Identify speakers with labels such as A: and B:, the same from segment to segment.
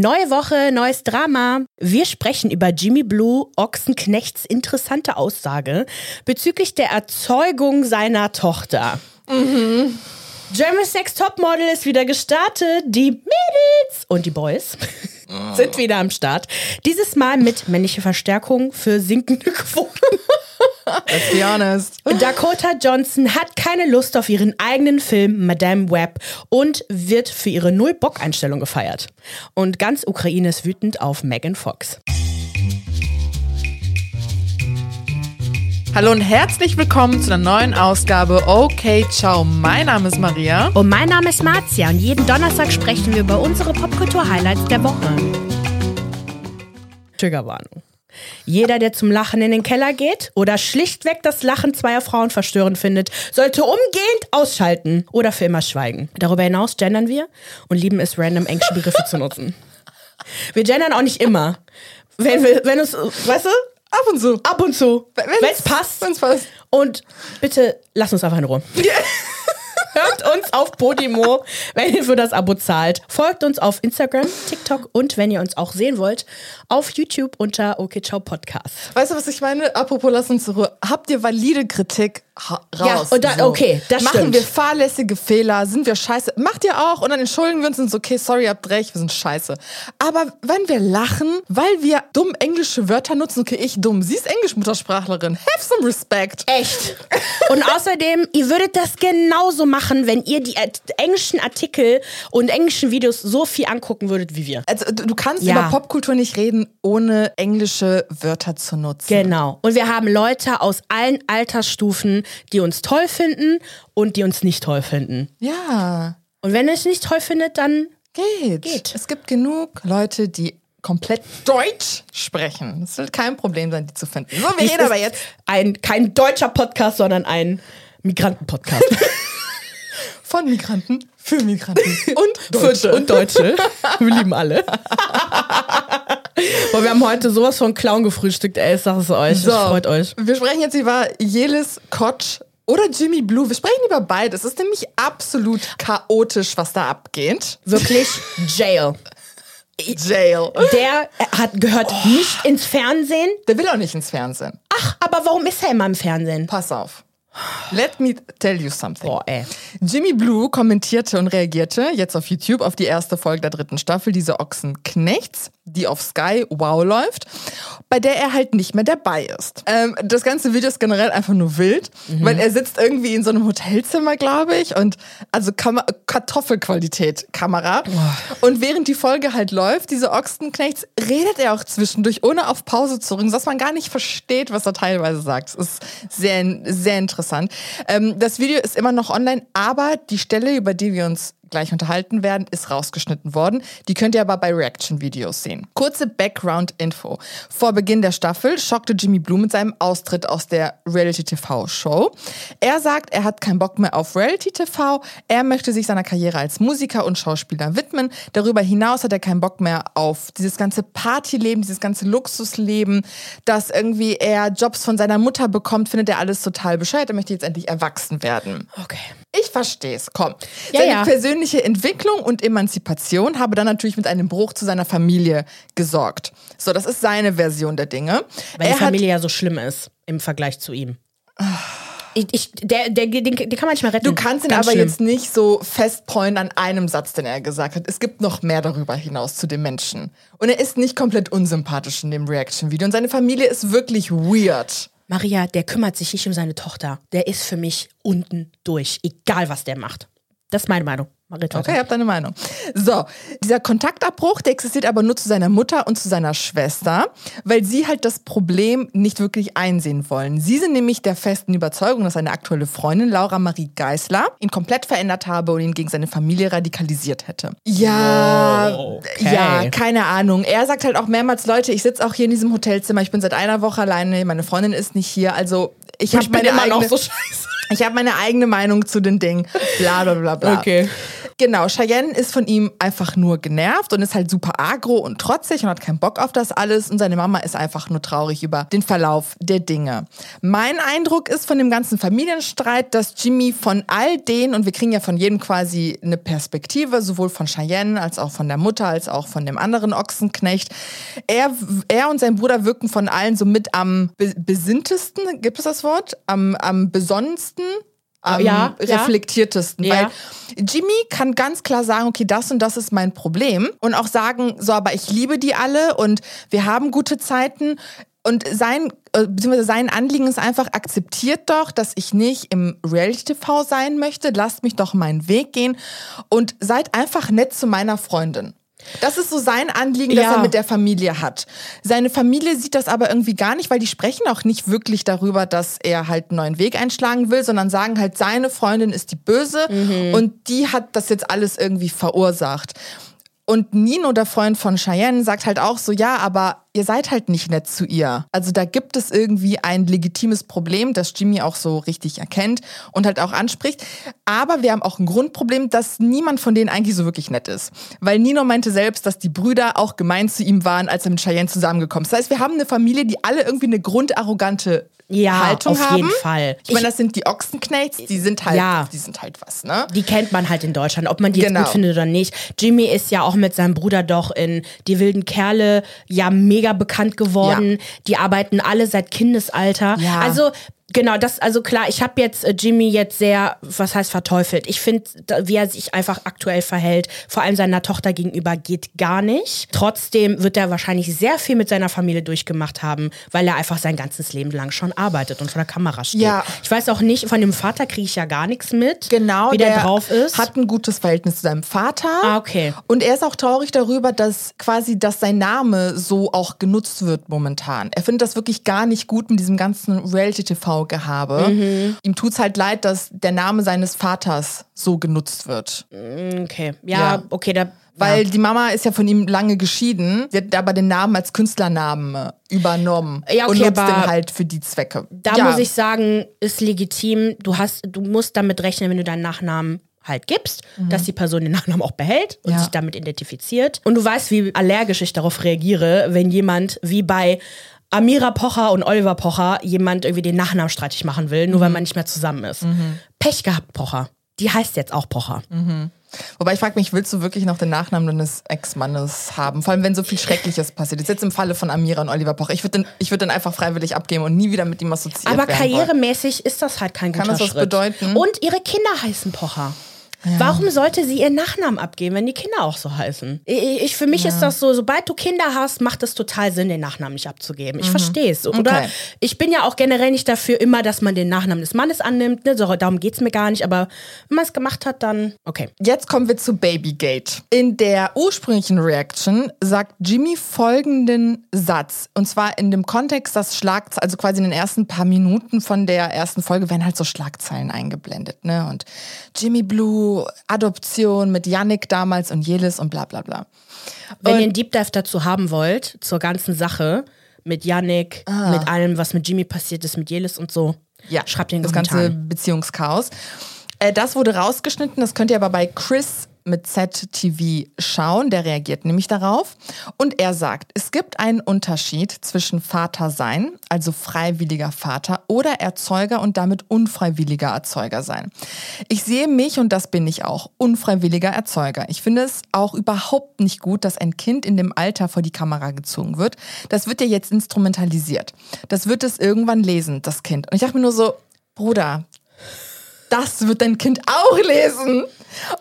A: Neue Woche, neues Drama. Wir sprechen über Jimmy Blue Ochsenknechts interessante Aussage bezüglich der Erzeugung seiner Tochter. Mhm. German Sex Topmodel ist wieder gestartet. Die Mädels und die Boys sind wieder am Start. Dieses Mal mit männlicher Verstärkung für sinkende Quoten.
B: Let's be honest.
A: Dakota Johnson hat keine Lust auf ihren eigenen Film Madame Web und wird für ihre Null-Bock-Einstellung gefeiert. Und ganz Ukraine ist wütend auf Megan Fox.
B: Hallo und herzlich willkommen zu einer neuen Ausgabe Okay Ciao. Mein Name ist Maria.
A: Und mein Name ist Marzia und jeden Donnerstag sprechen wir über unsere Popkultur-Highlights der Woche. Triggerwarnung. Jeder, der zum Lachen in den Keller geht oder schlichtweg das Lachen zweier Frauen verstörend findet, sollte umgehend ausschalten oder für immer schweigen. Darüber hinaus gendern wir und lieben es, random englische Begriffe zu nutzen. Wir gendern auch nicht immer. Wenn, wir, wenn es, weißt du?
B: Ab und zu.
A: Ab und zu. Wenn es passt.
B: Wenn's passt.
A: Und bitte lass uns einfach in Ruhe. Hört uns auf Podimo, wenn ihr für das Abo zahlt. Folgt uns auf Instagram, TikTok und wenn ihr uns auch sehen wollt, auf YouTube unter OK Ciao Podcast.
B: Weißt du, was ich meine? Apropos, lass uns Ruhe. Habt ihr valide Kritik? Raus.
A: Ja, und da,
B: So.
A: okay, das
B: Machen
A: stimmt.
B: wir fahrlässige Fehler? Sind wir scheiße? Macht ihr auch? Und dann entschuldigen wir uns und so, okay, sorry, habt recht, wir sind scheiße. Aber wenn wir lachen, weil wir dumm englische Wörter nutzen, okay, ich dumm, sie ist Englisch-Muttersprachlerin, have some respect.
A: Echt. Und außerdem, ihr würdet das genauso machen, wenn ihr die englischen Artikel und englischen Videos so viel angucken würdet wie wir.
B: Also du, kannst
A: Ja.
B: über Popkultur nicht reden, ohne englische Wörter zu nutzen.
A: Genau. Und wir haben Leute aus allen Altersstufen, die uns toll finden und die uns nicht toll finden.
B: Ja,
A: Und wenn ihr es nicht toll findet, dann
B: geht.
A: Geht.
B: Es gibt genug Leute, die komplett Deutsch sprechen. Es wird kein Problem sein, die zu finden. So, wir
A: Dies
B: reden aber jetzt
A: ein kein deutscher Podcast, sondern ein Migranten-Podcast.
B: von Migranten für Migranten und
A: Deutsche. Und Deutsche. Wir lieben alle. Boah, wir haben heute sowas von Clown gefrühstückt, ey, ich sag es euch.
B: So,
A: freut euch.
B: Wir sprechen jetzt über Jelis Kotsch oder Jimmy Blue. Wir sprechen über beides. Es ist nämlich absolut chaotisch, was da abgeht.
A: Wirklich Jail.
B: Jail.
A: Der hat, gehört nicht ins Fernsehen.
B: Der will auch nicht ins Fernsehen.
A: Ach, aber warum ist er immer im Fernsehen?
B: Pass auf. Let me tell you something.
A: Boah, ey.
B: Jimmy Blue kommentierte und reagierte jetzt auf YouTube auf die erste Folge der dritten Staffel, diese Ochsenknechts, die auf Sky Wow läuft, bei der er halt nicht mehr dabei ist. Ähm, das ganze Video ist generell einfach nur wild, weil er sitzt irgendwie in so einem Hotelzimmer, glaube ich, und also Kam Kartoffelqualität Kamera. Und während die Folge halt läuft, diese Ochsenknechts, redet er auch zwischendurch, ohne auf Pause zu drücken, dass man gar nicht versteht, was er teilweise sagt. Es ist sehr, sehr interessant. Ähm, das Video ist immer noch online, aber die Stelle, über die wir uns gleich unterhalten werden, ist rausgeschnitten worden. Die könnt ihr aber bei Reaction-Videos sehen. Kurze Background-Info. Vor Beginn der Staffel schockte Jimmy Blue mit seinem Austritt aus der Reality-TV-Show. Er sagt, er hat keinen Bock mehr auf Reality-TV. Er möchte sich seiner Karriere als Musiker und Schauspieler widmen. Darüber hinaus hat er keinen Bock mehr auf dieses ganze Partyleben, dieses ganze Luxusleben, dass irgendwie er Jobs von seiner Mutter bekommt, findet er alles total bescheuert. Er möchte jetzt endlich erwachsen werden.
A: Okay.
B: Ich verstehe es, komm.
A: Ja,
B: Seine
A: ja.
B: persönliche Entwicklung und Emanzipation habe dann natürlich mit einem Bruch zu seiner Familie gesorgt. So, das ist seine Version der Dinge.
A: Weil
B: er
A: die Familie ja so schlimm ist im Vergleich zu ihm. Ich, ich, der, der, den, den kann man nicht mehr retten.
B: Du kannst ihn
A: Ganz
B: aber
A: schlimm.
B: jetzt nicht so festpointen an einem Satz, den er gesagt hat. Es gibt noch mehr darüber hinaus zu dem Menschen. Und er ist nicht komplett unsympathisch in dem Reaction-Video. Und seine Familie ist wirklich weird.
A: Maria, der kümmert sich nicht um seine Tochter. Der ist für mich unten durch. Egal, was der macht. Das ist meine Meinung. Marita.
B: Okay, ich hab deine Meinung. So, dieser Kontaktabbruch, der existiert aber nur zu seiner Mutter und zu seiner Schwester, weil sie halt das Problem nicht wirklich einsehen wollen. Sie sind nämlich der festen Überzeugung, dass seine aktuelle Freundin Laura Marie Geisler ihn komplett verändert habe und ihn gegen seine Familie radikalisiert hätte. Ja,
A: Wow, okay.
B: ja, keine Ahnung. Er sagt halt auch mehrmals, Leute, ich sitze auch hier in diesem Hotelzimmer, ich bin seit einer Woche alleine, meine Freundin ist nicht hier, also ich,
A: Ich
B: hab
A: bin
B: meine
A: immer noch
B: eigene-
A: so scheiße.
B: Ich habe meine eigene Meinung zu den Dingen. Bla bla bla bla.
A: Okay.
B: Genau, Cheyenne ist von ihm einfach nur genervt und ist halt super agro und trotzig und hat keinen Bock auf das alles. Und seine Mama ist einfach nur traurig über den Verlauf der Dinge. Mein Eindruck ist von dem ganzen Familienstreit, dass Jimmy von all denen, und wir kriegen ja von jedem quasi eine Perspektive, sowohl von Cheyenne als auch von der Mutter, als auch von dem anderen Ochsenknecht, er, er und sein Bruder wirken von allen so mit am be besinntesten, gibt es das Wort? Am, am besonnensten am
A: Ja, ja.
B: reflektiertesten.
A: Ja.
B: Weil Jimmy kann ganz klar sagen, okay, das und das ist mein Problem. Und auch sagen, so, aber ich liebe die alle und wir haben gute Zeiten. Und sein, äh, beziehungsweise sein Anliegen ist einfach, akzeptiert doch, dass ich nicht im Reality-TV sein möchte. Lasst mich doch meinen Weg gehen und seid einfach nett zu meiner Freundin. Das ist so sein Anliegen, das
A: Ja.
B: er mit der Familie hat. Seine Familie sieht das aber irgendwie gar nicht, weil die sprechen auch nicht wirklich darüber, dass er halt einen neuen Weg einschlagen will, sondern sagen halt, seine Freundin ist die Böse und die hat das jetzt alles irgendwie verursacht. Und Nino, der Freund von Cheyenne, sagt halt auch so, ja, aber ihr seid halt nicht nett zu ihr. Also da gibt es irgendwie ein legitimes Problem, das Jimmy auch so richtig erkennt und halt auch anspricht. Aber wir haben auch ein Grundproblem, dass niemand von denen eigentlich so wirklich nett ist. Weil Nino meinte selbst, dass die Brüder auch gemein zu ihm waren, als er mit Cheyenne zusammengekommen ist. Das heißt, wir haben eine Familie, die alle irgendwie eine grundarrogante
A: Ja,
B: Haltung
A: auf
B: haben.
A: jeden Fall.
B: Ich meine, das sind die Ochsenknechts, die sind halt,
A: Ja.
B: die sind halt was, ne?
A: Die kennt man halt in Deutschland, ob man die jetzt
B: Genau.
A: gut findet oder nicht. Jimmy ist ja auch mit seinem Bruder doch in Die wilden Kerle ja mega bekannt geworden. Die arbeiten alle seit Kindesalter.
B: Ja.
A: Also Genau, das, also klar, ich habe jetzt äh, Jimmy jetzt sehr, was heißt verteufelt. Ich finde, wie er sich einfach aktuell verhält, vor allem seiner Tochter gegenüber, geht gar nicht. Trotzdem wird er wahrscheinlich sehr viel mit seiner Familie durchgemacht haben, weil er einfach sein ganzes Leben lang schon arbeitet und vor der Kamera steht.
B: Ja.
A: Ich weiß auch nicht, von dem Vater kriege ich ja gar nichts mit,
B: Genau,
A: wie der, drauf ist.
B: Hat ein gutes Verhältnis zu seinem Vater.
A: Ah, okay.
B: Und er ist auch traurig darüber, dass quasi, dass sein Name so auch genutzt wird momentan. Er findet das wirklich gar nicht gut mit diesem ganzen Reality-TV-Gehabe.
A: Mhm.
B: Ihm tut's halt leid, dass der Name seines Vaters so genutzt wird.
A: Okay, ja,
B: Ja.
A: okay, da.
B: Weil
A: ja.
B: die Mama ist ja von ihm lange geschieden, sie hat aber den Namen als Künstlernamen äh, übernommen
A: Ja, okay,
B: und nutzt den halt für die Zwecke.
A: Da
B: ja.
A: muss ich sagen, ist legitim. Du hast, du musst damit rechnen, wenn du deinen Nachnamen halt gibst, dass die Person den Nachnamen auch behält und
B: Mhm. Ja.
A: sich damit identifiziert. Und du weißt, wie allergisch ich darauf reagiere, wenn jemand wie bei Amira Pocher und Oliver Pocher jemand irgendwie den Nachnamen streitig machen will,
B: Mhm.
A: nur weil man nicht mehr zusammen ist. Pech gehabt, Pocher. Die heißt jetzt auch Pocher.
B: Wobei ich frage mich, willst du wirklich noch den Nachnamen deines Ex-Mannes haben? Vor allem, wenn so viel Schreckliches passiert ist. Jetzt im Falle von Amira und Oliver Pocher. Ich würde den, ich würd den einfach freiwillig abgeben und nie wieder mit ihm assoziiert
A: Aber
B: werden wollen.
A: karrieremäßig ist das halt kein
B: Kann
A: guter
B: das was
A: Schritt.
B: bedeuten?
A: Und ihre Kinder heißen Pocher. Warum sollte sie ihren Nachnamen abgeben, wenn die Kinder auch so heißen? Ich, ich, für mich ist das so, sobald du Kinder hast, macht es total Sinn, den Nachnamen nicht abzugeben. Ich verstehe es. Oder
B: Mhm. Okay.
A: ich bin ja auch generell nicht dafür immer, dass man den Nachnamen des Mannes annimmt. Ne? So, darum geht es mir gar nicht. Aber wenn man es gemacht hat, dann okay.
B: Jetzt kommen wir zu Babygate. In der ursprünglichen Reaction sagt Jimmy folgenden Satz. Und zwar in dem Kontext, dass Schlagzeilen, also quasi in den ersten paar Minuten von der ersten Folge werden halt so Schlagzeilen eingeblendet. Ne? Und Jimmy Blue, Adoption mit Yannick damals und Jelis und bla bla bla.
A: Wenn
B: Und-
A: ihr einen Deep Dive dazu haben wollt, zur ganzen Sache, mit Yannick, mit allem, was mit Jimmy passiert ist, mit Jelis und so,
B: Ja,
A: schreibt den
B: das ganze
A: Kommentaren.
B: Beziehungschaos. Äh, das wurde rausgeschnitten, das könnt ihr aber bei Chris mit ZTV schauen, der reagiert nämlich darauf. Und er sagt, es gibt einen Unterschied zwischen Vater sein, also freiwilliger Vater, oder Erzeuger und damit unfreiwilliger Erzeuger sein. Ich sehe mich, und das bin ich auch, unfreiwilliger Erzeuger. Ich finde es auch überhaupt nicht gut, dass ein Kind in dem Alter vor die Kamera gezogen wird. Das wird ja jetzt instrumentalisiert. Das wird es irgendwann lesen, das Kind. Und ich dachte mir nur so, Bruder, das wird dein Kind auch lesen.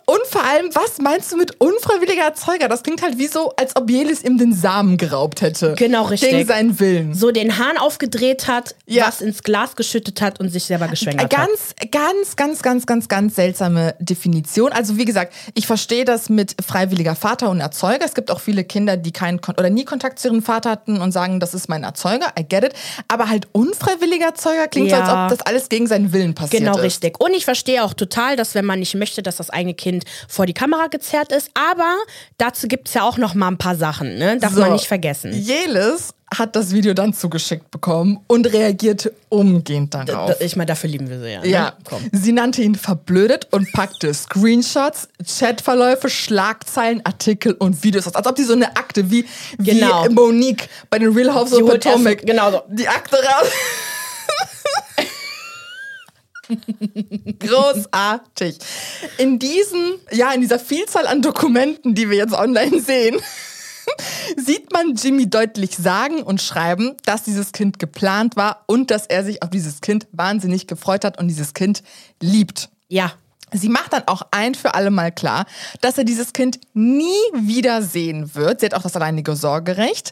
B: Und vor allem, was meinst du mit unfreiwilliger Erzeuger? Das klingt halt wie so, als ob Jelis ihm den Samen geraubt hätte.
A: Genau, richtig.
B: Gegen seinen Willen.
A: so den Hahn aufgedreht hat,
B: Ja.
A: was ins Glas geschüttet hat und sich selber geschwängert hat.
B: Ganz, ganz, ganz, ganz, ganz, ganz seltsame Definition. Also wie gesagt, ich verstehe das mit freiwilliger Vater und Erzeuger. Es gibt auch viele Kinder, die keinen Kon oder nie Kontakt zu ihrem Vater hatten und sagen, das ist mein Erzeuger. I get it. Aber halt unfreiwilliger Erzeuger klingt so,
A: Ja.
B: als ob das alles gegen seinen Willen passiert
A: Genau,
B: ist.
A: richtig. Und ich verstehe auch total, dass wenn man nicht möchte, dass das eigene Kind vor die Kamera gezerrt ist. Aber dazu gibt es ja auch noch mal ein paar Sachen, ne? Darf
B: So.
A: man nicht vergessen.
B: Jelis hat das Video dann zugeschickt bekommen und reagierte umgehend darauf.
A: Ich meine, dafür lieben wir sie ja. Ne?
B: Ja,
A: Komm.
B: sie nannte ihn verblödet und packte Screenshots, Chatverläufe, Schlagzeilen, Artikel und Videos aus. Als ob die so eine Akte wie, wie
A: Genau.
B: Monique bei den Real House
A: Die
B: of Potomac.
A: genau so.
B: Die Akte raus. Großartig. In diesen, ja, in dieser Vielzahl an Dokumenten, die wir jetzt online sehen, sieht man Jimmy deutlich sagen und schreiben, dass dieses Kind geplant war und dass er sich auf dieses Kind wahnsinnig gefreut hat und dieses Kind liebt.
A: Ja.
B: Sie macht dann auch ein für alle Mal klar, dass er dieses Kind nie wieder sehen wird. Sie hat auch das alleinige Sorgerecht.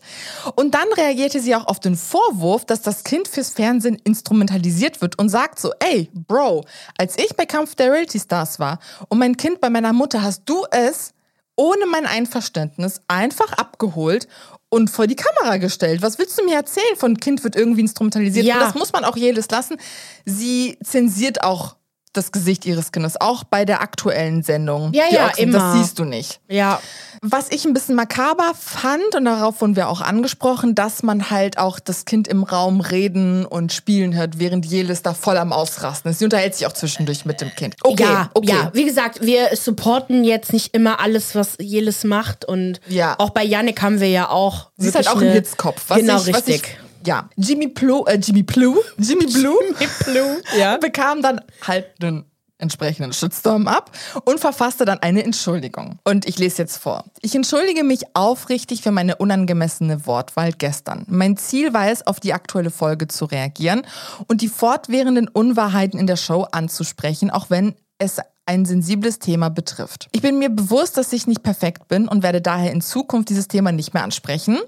B: Und dann reagierte sie auch auf den Vorwurf, dass das Kind fürs Fernsehen instrumentalisiert wird und sagt so, ey, Bro, als ich bei Kampf der Reality Stars war und mein Kind bei meiner Mutter, hast du es ohne mein Einverständnis einfach abgeholt und vor die Kamera gestellt. Was willst du mir erzählen? Von Kind wird irgendwie instrumentalisiert.
A: Ja.
B: Und das muss man auch jedes lassen. Sie zensiert auch das Gesicht ihres Kindes, auch bei der aktuellen Sendung.
A: Ja, ja,
B: Ochsen,
A: immer.
B: Das siehst du nicht.
A: Ja.
B: Was ich ein bisschen makaber fand, und darauf wurden wir auch angesprochen, dass man halt auch das Kind im Raum reden und spielen hört, während Jelis da voll am Ausrasten ist. Sie unterhält sich auch zwischendurch mit dem Kind. Okay,
A: ja,
B: okay.
A: ja, wie gesagt, wir supporten jetzt nicht immer alles, was Jelis macht und
B: Ja.
A: auch bei Yannick haben wir ja auch.
B: Sie ist halt auch ein Hitzkopf. Was
A: genau,
B: ich, was
A: richtig.
B: Ich, ja, Jimmy Blue, äh, Jimmy Blue, Jimmy Blue,
A: Blue, ja.
B: bekam dann halt einen entsprechenden Shitstorm ab und verfasste dann eine Entschuldigung. Und ich lese jetzt vor. Ich entschuldige mich aufrichtig für meine unangemessene Wortwahl gestern. Mein Ziel war es, auf die aktuelle Folge zu reagieren und die fortwährenden Unwahrheiten in der Show anzusprechen, auch wenn es ein sensibles Thema betrifft. Ich bin mir bewusst, dass ich nicht perfekt bin und werde daher in Zukunft dieses Thema nicht mehr ansprechen,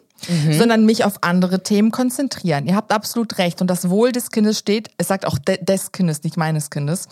B: sondern mich auf andere Themen konzentrieren. Ihr habt absolut recht und das Wohl des Kindes steht, es sagt auch de des Kindes, nicht meines Kindes,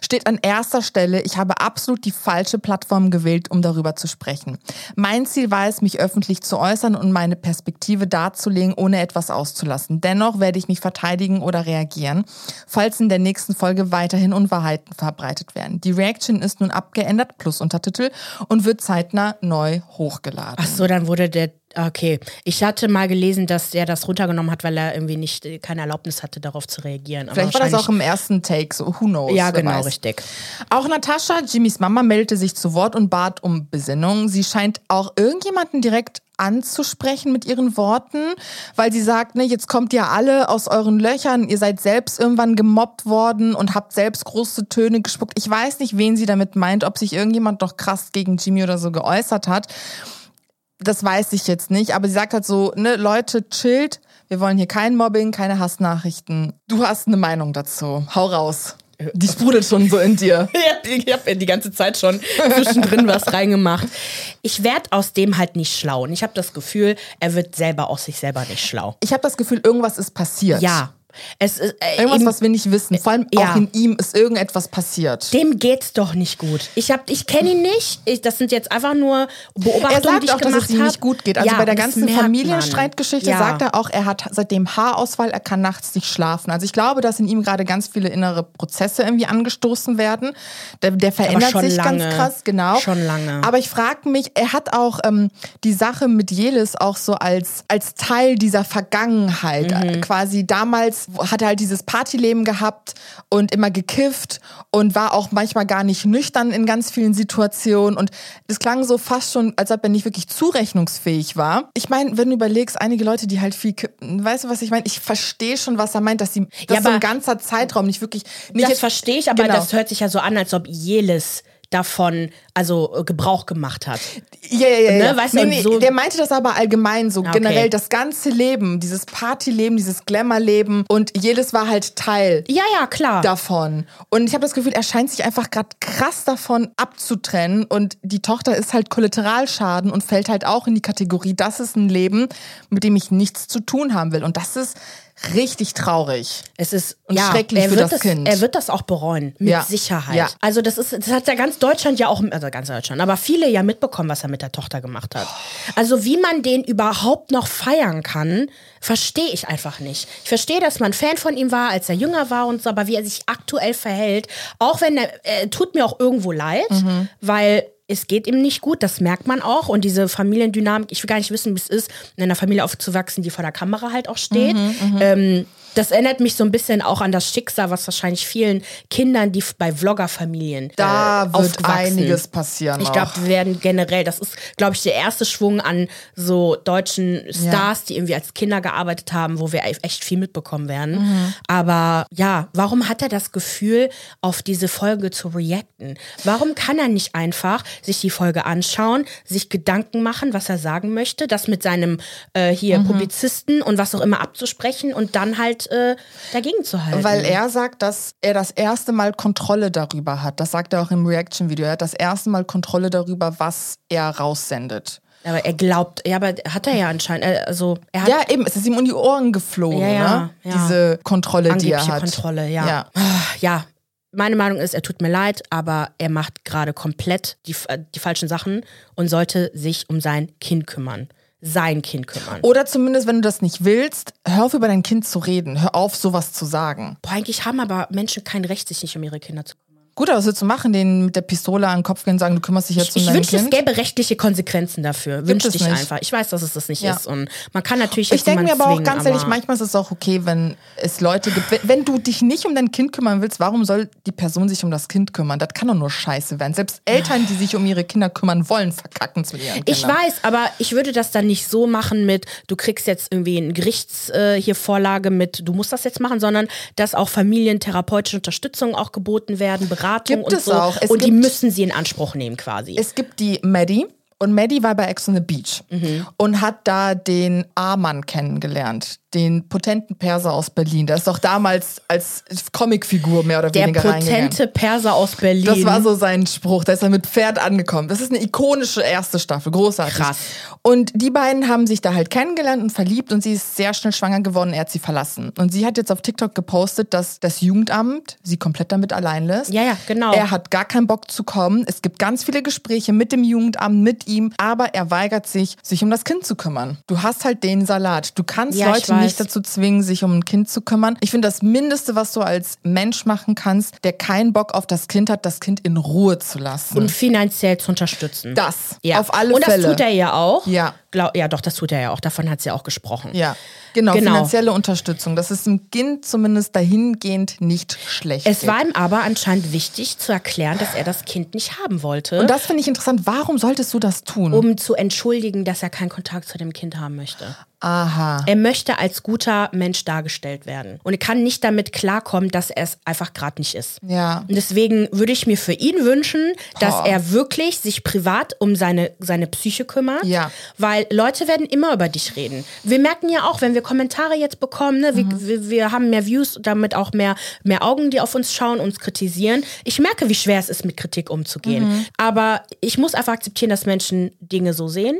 B: steht an erster Stelle. Ich habe absolut die falsche Plattform gewählt, um darüber zu sprechen. Mein Ziel war es, mich öffentlich zu äußern und meine Perspektive darzulegen, ohne etwas auszulassen. Dennoch werde ich mich verteidigen oder reagieren, falls in der nächsten Folge weiterhin Unwahrheiten verbreitet werden. Die Reaction ist nun abgeändert plus Untertitel und wird zeitnah neu hochgeladen.
A: Ach so, dann wurde der. Okay, ich hatte mal gelesen, dass er das runtergenommen hat, weil er irgendwie nicht keine Erlaubnis hatte, darauf zu reagieren. Aber
B: Vielleicht war das auch im ersten Take, so who knows.
A: Ja, genau,
B: weiß.
A: richtig.
B: Auch Natascha, Jimmys Mama, meldete sich zu Wort und bat um Besinnung. Sie scheint auch irgendjemanden direkt anzusprechen mit ihren Worten, weil sie sagt, ne, jetzt kommt ihr alle aus euren Löchern, ihr seid selbst irgendwann gemobbt worden und habt selbst große Töne gespuckt. Ich weiß nicht, wen sie damit meint, ob sich irgendjemand doch krass gegen Jimmy oder so geäußert hat. Das weiß ich jetzt nicht, aber sie sagt halt so, ne, Leute, chillt, wir wollen hier kein Mobbing, keine Hassnachrichten. Du hast eine Meinung dazu. Hau raus. Die sprudelt schon so in dir.
A: Ich habe die ganze Zeit schon zwischendrin was reingemacht. Ich werde aus dem halt nicht schlau. Und ich habe das Gefühl, er wird selber aus sich selber nicht schlau.
B: Ich habe das Gefühl, irgendwas ist passiert.
A: Ja. Es ist, äh,
B: Irgendwas,
A: ihm,
B: was wir nicht wissen. Vor allem
A: Ja.
B: auch in ihm ist irgendetwas passiert.
A: dem geht's doch nicht gut. Ich, hab- ich kenne ihn nicht. Ich, das sind jetzt einfach nur Beobachtungen,
B: Er sagt
A: die ich
B: auch, dass
A: gemacht
B: es ihm nicht gut geht. Also
A: Ja,
B: bei der ganzen. Familienstreitgeschichte
A: Ja.
B: sagt er auch, er hat seitdem Haarausfall, er kann nachts nicht schlafen. Also ich glaube, dass in ihm gerade ganz viele innere Prozesse irgendwie angestoßen werden. Der, der verändert sich
A: lange.
B: ganz krass, genau.
A: Schon lange.
B: Aber ich frage mich, er hat auch ähm, die Sache mit Jelis auch so als, als Teil dieser Vergangenheit.
A: Mhm.
B: Quasi damals hat er halt dieses Partyleben gehabt und immer gekifft und war auch manchmal gar nicht nüchtern in ganz vielen Situationen. Und es klang so fast schon, als ob er nicht wirklich zurechnungsfähig war. Ich meine, wenn du überlegst, einige Leute, die halt viel kippen, weißt du, was ich meine? Ich verstehe schon, was er meint, dass, sie, dass
A: Ja,
B: so ein ganzer Zeitraum nicht wirklich. Nicht
A: Das verstehe ich, aber
B: Genau.
A: das hört sich ja so an, als ob Jelis davon also äh, Gebrauch gemacht hat.
B: Ja, ja, ja.
A: Ne,
B: ja.
A: weißt du,
B: nee, nee,
A: so-
B: der meinte das aber allgemein so.
A: Okay.
B: Generell das ganze Leben, dieses Partyleben, dieses Glamourleben und jedes war halt Teil
A: Ja, ja, klar.
B: davon. Und ich habe das Gefühl, er scheint sich einfach gerade krass davon abzutrennen und die Tochter ist halt Kollateralschaden und fällt halt auch in die Kategorie, das ist ein Leben, mit dem ich nichts zu tun haben will. Und das ist richtig traurig.
A: Es ist
B: Und
A: ja,
B: schrecklich
A: er
B: für das
A: das,
B: Kind.
A: Er wird das auch bereuen, mit
B: Ja.
A: Sicherheit.
B: Ja.
A: Also das ist, das hat ja ganz Deutschland ja auch, also ganz Deutschland, aber viele ja mitbekommen, was er mit der Tochter gemacht hat. Also wie man den überhaupt noch feiern kann, verstehe ich einfach nicht. Ich verstehe, dass man Fan von ihm war, als er jünger war und so, aber wie er sich aktuell verhält, auch wenn er, er tut mir auch irgendwo leid,
B: Mhm.
A: weil es geht ihm nicht gut, das merkt man auch. Und diese Familiendynamik, ich will gar nicht wissen, wie es ist, in einer Familie aufzuwachsen, die vor der Kamera halt auch steht.
B: Mhm,
A: ähm, das erinnert mich so ein bisschen auch an das Schicksal, was wahrscheinlich vielen Kindern, die bei Vlogger-Familien
B: Da
A: äh,
B: wird
A: aufwachsen.
B: einiges passieren.
A: Ich glaube, wir werden generell, das ist, glaube ich, der erste Schwung an so deutschen Stars, die irgendwie als Kinder gearbeitet haben, wo wir echt viel mitbekommen werden.
B: Mhm.
A: Aber ja, warum hat er das Gefühl, auf diese Folge zu reacten? Warum kann er nicht einfach sich die Folge anschauen, sich Gedanken machen, was er sagen möchte, das mit seinem äh, hier
B: Mhm.
A: Publizisten und was auch immer abzusprechen und dann halt äh, dagegen zu halten?
B: Weil er sagt, dass er das erste Mal Kontrolle darüber hat. Das sagt er auch im Reaction-Video. Er hat das erste Mal Kontrolle darüber, was er raussendet.
A: aber er glaubt, ja, aber hat er ja anscheinend, äh, also er hat
B: Ja, eben, es ist ihm um die Ohren geflogen,
A: Ja, ja,
B: ne?
A: ja.
B: Diese Kontrolle, die er
A: angebliche
B: hat.
A: Kontrolle, ja.
B: Ja.
A: Ah, ja. Meine Meinung ist, er tut mir leid, aber er macht gerade komplett die, äh, die falschen Sachen und sollte sich um sein Kind kümmern. Sein Kind kümmern.
B: Oder zumindest, wenn du das nicht willst, hör auf, über dein Kind zu reden. Hör auf, sowas zu sagen.
A: Boah, eigentlich haben aber Menschen kein Recht, sich nicht um ihre Kinder zu kümmern.
B: Gut, willst du machen? Den mit der Pistole an den Kopf gehen und sagen, du kümmerst dich jetzt um
A: Ich
B: dein
A: wünschte, es gäbe rechtliche Konsequenzen dafür. Wünschte
B: es
A: ich
B: nicht.
A: einfach. Ich weiß, dass es das nicht
B: Ja.
A: ist. Und man kann natürlich
B: Ich denke mir aber auch ganz ehrlich, manchmal ist es auch okay, wenn es Leute gibt. Wenn, wenn du dich nicht um dein Kind kümmern willst, warum soll die Person sich um das Kind kümmern? Das kann doch nur scheiße werden. Selbst Eltern, die sich um ihre Kinder kümmern wollen, verkacken es mit ihren Kindern.
A: Ich weiß, aber ich würde das dann nicht so machen mit, du kriegst jetzt irgendwie eine Gerichts äh, hier Vorlage mit, du musst das jetzt machen, sondern dass auch familientherapeutische Unterstützung auch geboten werden, Beratung
B: Gibt
A: und
B: es
A: so.
B: auch. Es
A: und die
B: gibt-
A: müssen sie in Anspruch nehmen quasi.
B: Es gibt die Maddie. Und Maddie war bei Ex on the Beach
A: Mhm.
B: und hat da den A-Mann kennengelernt, den potenten Perser aus Berlin. Der ist doch damals als Comicfigur mehr oder
A: Der
B: weniger reingegangen.
A: potente Perser aus Berlin.
B: Das war so sein Spruch. Da ist er mit Pferd angekommen. Das ist eine ikonische erste Staffel. Großartig.
A: Krass.
B: Und die beiden haben sich da halt kennengelernt und verliebt und sie ist sehr schnell schwanger geworden. Er hat sie verlassen. Und sie hat jetzt auf TikTok gepostet, dass das Jugendamt sie komplett damit allein lässt.
A: Ja, ja, genau.
B: Er hat gar keinen Bock zu kommen. Es gibt ganz viele Gespräche mit dem Jugendamt, mit ihm, aber er weigert sich, sich um das Kind zu kümmern. Du hast halt den Salat. Du kannst
A: Ja,
B: Leute nicht dazu zwingen, sich um ein Kind zu kümmern. Ich finde, das Mindeste, was du als Mensch machen kannst, der keinen Bock auf das Kind hat, das Kind in Ruhe zu lassen.
A: und finanziell zu unterstützen.
B: das,
A: ja.
B: auf alle
A: und das
B: Fälle.
A: tut er ja auch.
B: Ja.
A: Glaub, ja, doch, das tut er ja auch. Davon hat sie ja auch gesprochen.
B: Ja, genau,
A: Genau.
B: finanzielle Unterstützung. Das ist dem Kind zumindest dahingehend nicht schlecht.
A: Es
B: geht.
A: war ihm aber anscheinend wichtig zu erklären, dass er das Kind nicht haben wollte.
B: Und das finde ich interessant. Warum solltest du das tun?
A: um zu entschuldigen, dass er keinen Kontakt zu dem Kind haben möchte.
B: Aha.
A: Er möchte als guter Mensch dargestellt werden. Und er kann nicht damit klarkommen, dass er es einfach gerade nicht ist.
B: Ja.
A: Und deswegen würde ich mir für ihn wünschen, dass
B: Boah.
A: er wirklich sich privat um seine, seine Psyche kümmert.
B: Ja.
A: Weil Leute werden immer über dich reden. Wir merken ja auch, wenn wir Kommentare jetzt bekommen, ne,
B: Mhm.
A: wir, wir, wir haben mehr Views, damit auch mehr, mehr Augen, die auf uns schauen, uns kritisieren. Ich merke, wie schwer es ist, mit Kritik umzugehen.
B: Mhm.
A: Aber ich muss einfach akzeptieren, dass Menschen Dinge so sehen,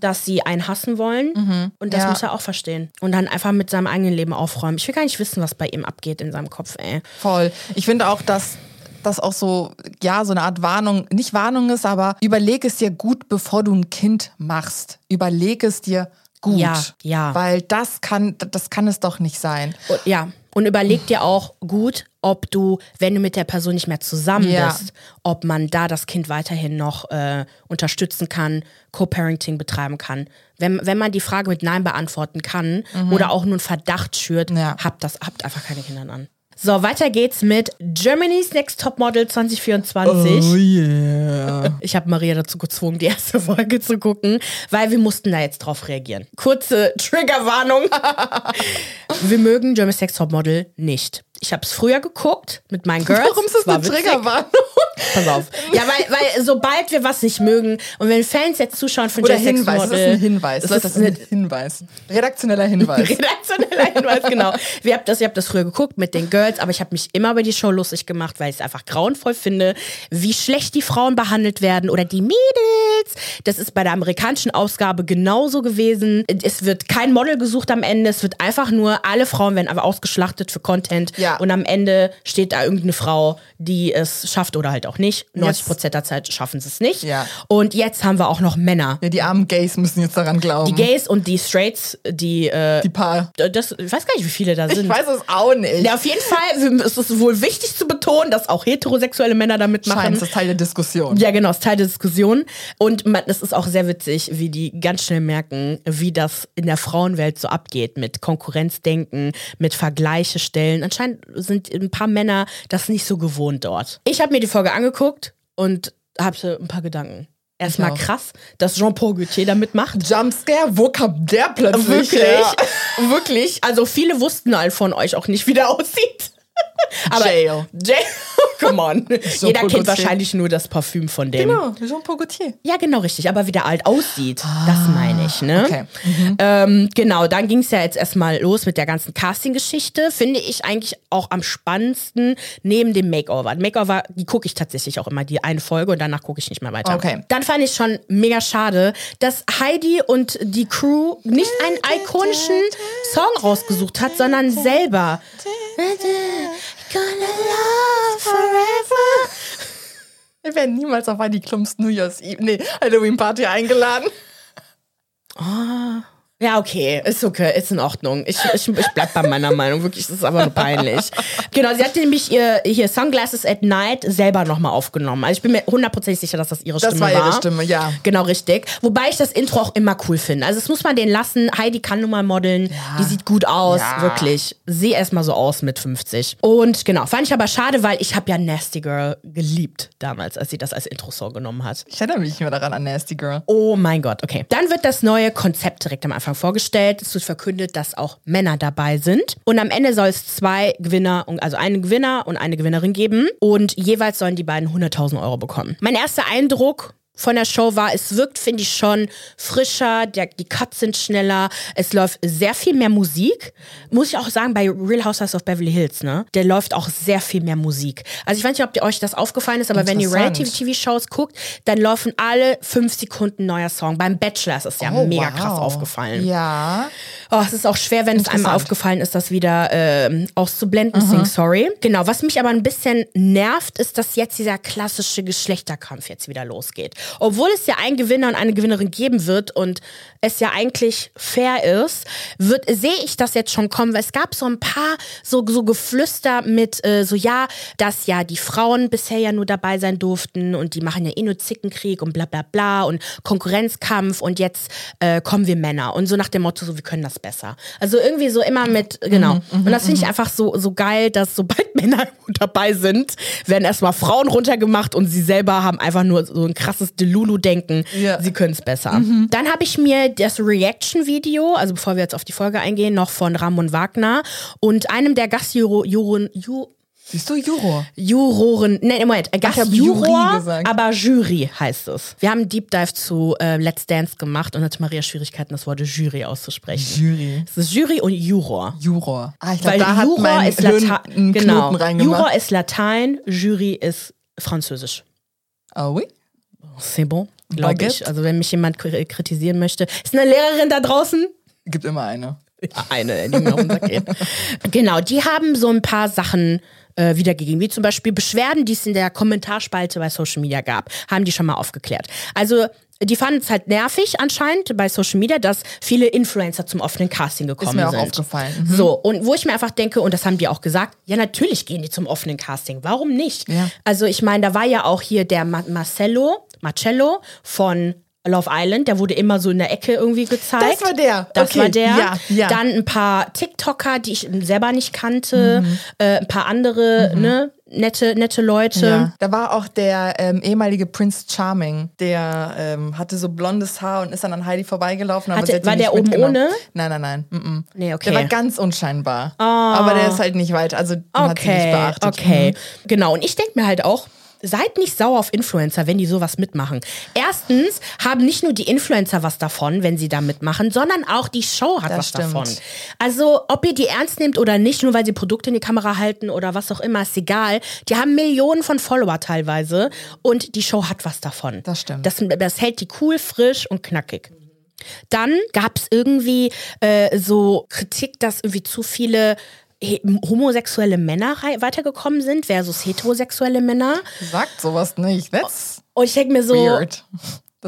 A: dass sie einen hassen wollen. Und das
B: Mhm. Ja.
A: muss er auch verstehen. Und dann einfach mit seinem eigenen Leben aufräumen. Ich will gar nicht wissen, was bei ihm abgeht in seinem Kopf, ey.
B: Voll. Ich finde auch, dass das auch so, ja, so eine Art Warnung, nicht Warnung ist, aber überleg es dir gut, bevor du ein Kind machst. Überleg es dir gut.
A: Ja, ja.
B: Weil das kann, das kann es doch nicht sein.
A: Und, ja. Und überleg dir auch gut, ob du, wenn du mit der Person nicht mehr zusammen
B: Ja.
A: bist, ob man da das Kind weiterhin noch äh, unterstützen kann, Co-Parenting betreiben kann. Wenn, wenn man die Frage mit Nein beantworten kann oder auch nur einen Verdacht schürt,
B: Mhm. Ja.
A: habt, das, habt einfach keine Kinder an. So, weiter geht's mit Germany's Next Top Model 2024.
B: Oh yeah.
A: Ich habe Maria dazu gezwungen, die erste Folge zu gucken, weil wir mussten da jetzt drauf reagieren. Kurze Triggerwarnung. wir mögen German Sex Topmodel nicht. Ich habe es früher geguckt mit meinen Girls.
B: Warum ist das
A: War
B: eine. Triggerwarnung?
A: Pass auf. Ja, weil, weil sobald wir was nicht mögen und wenn Fans jetzt zuschauen von
B: Oder
A: Sex
B: Hinweis, das ist ein Hinweis.
A: Das ist
B: das ist ein Hinweis. Redaktioneller Hinweis.
A: Redaktioneller Hinweis, genau. Wir habt das, ihr habt das früher geguckt mit den Girls, aber ich habe mich immer über die Show lustig gemacht, weil ich es einfach grauenvoll finde, wie schlecht die Frauen behandelt werden oder die Mädels. Das ist bei der amerikanischen Ausgabe genauso gewesen. Es wird kein Model gesucht am Ende, es wird einfach nur, alle Frauen werden aber ausgeschlachtet für Content.
B: Ja.
A: Und am Ende steht da irgendeine Frau, die es schafft oder halt auch nicht. 90 Prozent der Zeit schaffen sie es nicht.
B: Ja.
A: Und jetzt haben wir auch noch Männer.
B: Ja, die armen Gays müssen jetzt daran glauben.
A: Die Gays und die Straights, die, äh,
B: Die paar.
A: das, ich weiß gar nicht, wie viele da sind.
B: Ich weiß es auch nicht.
A: Ja, auf jeden Fall es ist es wohl wichtig zu betonen, dass auch heterosexuelle Männer damit machen.
B: Scheint, das ist Teil der Diskussion.
A: Ja, genau, ist Teil der Diskussion. Und man, es ist auch sehr witzig, wie die ganz schnell merken, wie das in der Frauenwelt so abgeht mit Konkurrenzdenken, mit Vergleiche stellen. Anscheinend sind ein paar Männer das nicht so gewohnt dort. Ich habe mir die Folge angeguckt und hatte ein paar Gedanken. Erstmal krass, dass Jean-Paul Gaultier da mitmacht.
B: Jumpscare, wo kam der plötzlich
A: Wirklich,
B: her?
A: wirklich. Also viele wussten halt von euch auch nicht, wie der aussieht. Aber
B: Jail.
A: Jail, come on. Jeder
B: Paul
A: kennt wahrscheinlich nur das Parfüm von dem.
B: Genau, Jean-Paul Gaultier.
A: Ja, genau, richtig. Aber wie der alt aussieht, das meine ich, ne?
B: Ah, okay.
A: Ähm, genau, dann ging es ja jetzt erstmal los mit der ganzen Casting-Geschichte. Finde ich eigentlich auch am spannendsten neben dem Makeover. Makeover, die gucke ich tatsächlich auch immer, die eine Folge und danach gucke ich nicht mehr weiter.
B: Okay.
A: Dann fand ich schon mega schade, dass Heidi und die Crew nicht einen ikonischen Song rausgesucht hat, sondern selber. Gonna love forever.
B: Wir werden niemals auf Heidi Klums New Year's Eve, nee, Halloween Party eingeladen.
A: Ja, okay, ist okay, ist in Ordnung. Ich, ich, ich bleib bei meiner Meinung, wirklich, das ist aber nur peinlich. Genau, sie hat nämlich ihr hier Sunglasses at Night selber nochmal aufgenommen. Also ich bin mir hundertprozentig sicher, dass das ihre
B: Das
A: Stimme
B: war
A: war.
B: ihre Stimme, ja.
A: Genau, richtig. Wobei ich das Intro auch immer cool finde. Also das muss man den lassen. Heidi kann nun mal modeln. Die sieht gut aus,
B: Ja.
A: wirklich. Sehe erstmal so aus mit 50. Und genau, fand ich aber schade, weil ich habe ja Nasty Girl geliebt damals, als sie das als Intro-Song genommen hat.
B: Ich erinnere mich nicht mehr daran an Nasty Girl.
A: Oh mein Gott, okay. Dann wird das neue Konzept direkt am Anfang vorgestellt. Es wird verkündet, dass auch Männer dabei sind. Und am Ende soll es zwei Gewinner, also einen Gewinner und eine Gewinnerin geben. Und jeweils sollen die beiden 100.000 Euro bekommen. Mein erster Eindruck von der Show war, es wirkt, finde ich, schon frischer, der, die Cuts sind schneller, es läuft sehr viel mehr Musik. Muss ich auch sagen, bei Real Housewives of Beverly Hills, ne? Der läuft auch sehr viel mehr Musik. Also ich weiß nicht, ob euch das aufgefallen ist, aber wenn ihr. Reality-TV-Shows guckt, dann laufen alle fünf Sekunden neuer Song. Beim Bachelor ist es ja
B: Oh,
A: mega
B: wow.
A: krass aufgefallen.
B: Ja.
A: Oh, es ist auch schwer, wenn es einmal
B: Interessant.
A: aufgefallen ist, das wieder ähm, auszublenden. Sing sorry. Genau, was mich aber ein bisschen nervt, ist, dass jetzt dieser klassische Geschlechterkampf jetzt wieder losgeht. Obwohl es ja einen Gewinner und eine Gewinnerin geben wird und es ja eigentlich fair ist, wird sehe ich das jetzt schon kommen, weil es gab so ein paar so, so Geflüster mit äh, so, ja, dass ja die Frauen bisher ja nur dabei sein durften und die machen ja eh nur Zickenkrieg und bla bla bla und Konkurrenzkampf und jetzt äh, kommen wir Männer und so nach dem Motto, so wir können das besser. Also irgendwie so immer mit, genau. und das finde ich einfach so, so geil, dass sobald Männer dabei sind, werden erstmal Frauen runtergemacht und sie selber haben einfach nur so ein krasses Delulu-Denken,
B: Ja.
A: sie können es besser. Dann habe ich mir das Reaction-Video, also bevor wir jetzt auf die Folge eingehen, noch von Ramon Wagner und einem der Gastjuroren, Ju,
B: Siehst du, Juro?
A: Juroren, nee, Moment, äh, Gastjuror, aber Jury heißt es. Wir haben einen Deep Dive zu äh, Let's Dance gemacht und hatte Maria Schwierigkeiten, das Wort Jury auszusprechen.
B: Jury.
A: Es ist Jury und Juror.
B: Juror. Ah, ich glaube,
A: Weil
B: da hat
A: Juror
B: mein
A: ist Latein. Genau. Juror ist Latein, Jury ist Französisch.
B: Oh, oui?
A: C'est bon, glaube ich. Also wenn mich jemand kri- kritisieren möchte. Ist eine Lehrerin da draußen?
B: Gibt immer eine.
A: Ja, eine, die mir auf den Sack geht. Genau, die haben so ein paar Sachen äh, wiedergegeben, wie zum Beispiel Beschwerden, die es in der Kommentarspalte bei Social Media gab, haben die schon mal aufgeklärt. Also die fanden es halt nervig anscheinend bei Social Media, dass viele Influencer zum offenen Casting gekommen
B: Ist mir auch
A: sind.
B: aufgefallen. Mhm.
A: So, und wo ich mir einfach denke, und das haben die auch gesagt, ja, natürlich gehen die zum offenen Casting. Warum nicht?
B: Ja.
A: Also, ich meine, da war ja auch hier der Ma Marcello, Marcello von Love Island, der wurde immer so in der Ecke irgendwie gezeigt.
B: Das war der.
A: Das
B: Okay,
A: war der.
B: ja, ja.
A: Dann ein paar TikToker, die ich selber nicht kannte,
B: Mhm.
A: äh, ein paar andere, ne, nette, nette Leute.
B: Ja. Da war auch der ähm, ehemalige Prince Charming, der ähm, hatte so blondes Haar und ist dann an Heidi vorbeigelaufen.
A: Hatte- war der oben ohne?
B: Nein, nein, nein. Mm -mm.
A: Nee, okay.
B: Der war ganz unscheinbar. Aber der ist halt nicht weit. Also den hat sie nicht
A: Okay,
B: beachtet.
A: okay.
B: Mhm.
A: Genau. Und ich denke mir halt auch, seid nicht sauer auf Influencer, wenn die sowas mitmachen. Erstens haben nicht nur die Influencer was davon, wenn sie da mitmachen, sondern auch die Show hat
B: Das
A: was
B: stimmt.
A: davon. Also, ob ihr die ernst nehmt oder nicht, nur weil sie Produkte in die Kamera halten oder was auch immer, ist egal. Die haben Millionen von Follower teilweise und die Show hat was davon.
B: Das stimmt.
A: Das, das hält die cool, frisch und knackig. Dann gab es irgendwie äh, so Kritik, dass irgendwie zu viele homosexuelle Männer weitergekommen sind versus heterosexuelle Männer.
B: Sagt sowas nicht. That's
A: Und ich denke mir so,
B: weird.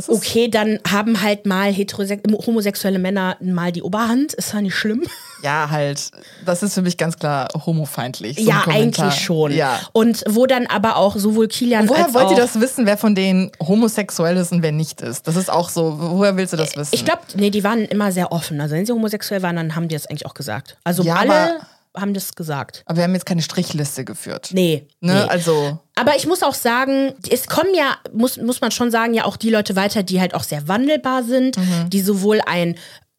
A: Okay, dann haben halt mal homosexuelle Männer mal die Oberhand. Ist ja nicht schlimm.
B: ja halt. Das ist für mich ganz klar homofeindlich. so
A: ja, eigentlich schon.
B: Ja.
A: Und wo dann aber auch sowohl Kilian
B: Woher
A: als
B: wollt
A: auch
B: ihr das wissen, wer von denen homosexuell ist und wer nicht ist? Das ist auch so. Woher willst du das wissen?
A: Ich glaube, nee, die waren immer sehr offen. Also wenn sie homosexuell waren, dann haben die das eigentlich auch gesagt. Also
B: Ja,
A: alle haben das gesagt.
B: Aber wir haben jetzt keine Strichliste geführt.
A: Nee.
B: Ne?
A: nee.
B: Also.
A: Aber ich muss auch sagen, es kommen ja, muss, muss man schon sagen, ja auch die Leute weiter, die halt auch sehr wandelbar sind,
B: Mhm.
A: die sowohl ein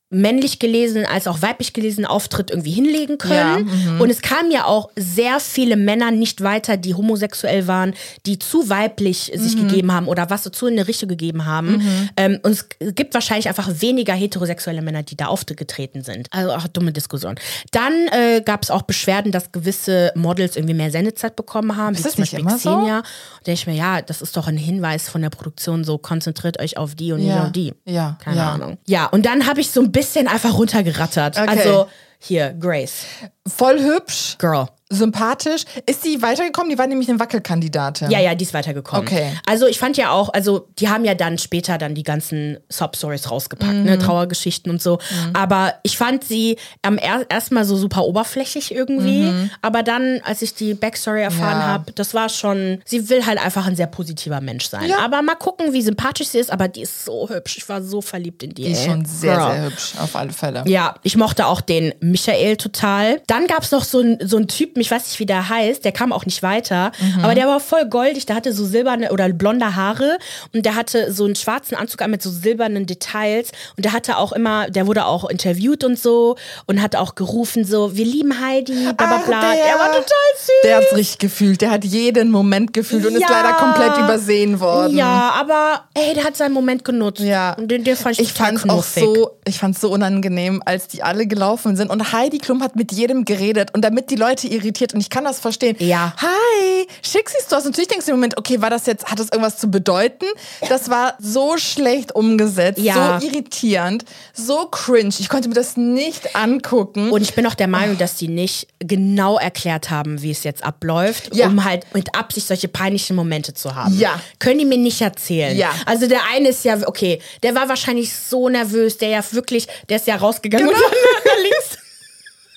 A: männlich gelesenen als auch weiblich gelesenen Auftritt irgendwie hinlegen können.
B: Ja, mhm.
A: Und es kamen ja auch sehr viele Männer nicht weiter, die homosexuell waren, die zu weiblich sich
B: Mhm.
A: gegeben haben oder was so zu in eine Richtung gegeben haben. Ähm, und es gibt wahrscheinlich einfach weniger heterosexuelle Männer, die da aufgetreten sind. Also auch dumme Diskussion. Dann äh, gab es auch Beschwerden, dass gewisse Models irgendwie mehr Sendezeit bekommen haben.
B: Ist
A: wie
B: das
A: zum
B: nicht
A: Beispiel
B: immer so?
A: Xenia. Und denke ich mir, ja, das ist doch ein Hinweis von der Produktion, so konzentriert euch auf die und nicht
B: Ja.
A: auf die.
B: Ja,
A: Keine
B: ja.
A: Ahnung. Ja, und dann habe ich so ein bisschen einfach runtergerattert.
B: Okay.
A: Also hier, Grace,
B: Voll hübsch,
A: Girl.
B: sympathisch. Ist sie weitergekommen? Die war nämlich eine Wackelkandidatin.
A: Ja, ja, die ist weitergekommen.
B: Okay.
A: Also ich fand ja auch, also die haben ja dann später dann die ganzen Sob-Stories rausgepackt, ne, Trauergeschichten und so. Aber ich fand sie am er erstmal so super oberflächlich irgendwie. Aber dann, als ich die Backstory erfahren
B: Ja.
A: habe, das war schon, sie will halt einfach ein sehr positiver Mensch sein.
B: Ja.
A: Aber mal gucken, wie sympathisch sie ist. Aber die ist so hübsch. Ich war so verliebt in die.
B: Die ist
A: ey.
B: schon sehr,
A: Girl.
B: sehr hübsch, auf alle Fälle.
A: Ja, ich mochte auch den Michael total. Dann gab's noch so einen so einen Typen, ich weiß nicht, wie der heißt, der kam auch nicht weiter,
B: Mhm.
A: aber der war voll goldig, der hatte so silberne oder blonde Haare und der hatte so einen schwarzen Anzug an mit so silbernen Details und der hatte auch immer, der wurde auch interviewt und so und hat auch gerufen so, wir lieben Heidi, bla bla
B: Ach,
A: bla.
B: der.
A: Der war total süß.
B: Der hat's richtig gefühlt. Der hat jeden Moment gefühlt und ist
A: Ja.
B: leider komplett übersehen worden.
A: Ja, aber ey, der hat seinen Moment genutzt.
B: Ja.
A: Und den, den fand ich,
B: Ich fand's auch so, ich fand's so unangenehm, als die alle gelaufen sind und Heidi Klum hat mit jedem geredet und damit die Leute irritiert und ich kann das verstehen.
A: Ja.
B: Hi, schick siehst du aus. Natürlich denkst du im Moment, okay, war das jetzt, hat das irgendwas zu bedeuten? Das war so schlecht umgesetzt,
A: Ja.
B: so irritierend, so cringe. Ich konnte mir das nicht angucken.
A: Und ich bin auch der Meinung, dass die nicht genau erklärt haben, wie es jetzt abläuft,
B: Ja.
A: um halt mit Absicht solche peinlichen Momente zu haben.
B: Ja.
A: Können die mir nicht erzählen.
B: Ja.
A: Also der eine ist ja, okay, der war wahrscheinlich so nervös, der ja wirklich, der ist ja rausgegangen
B: Genau.
A: und dann links.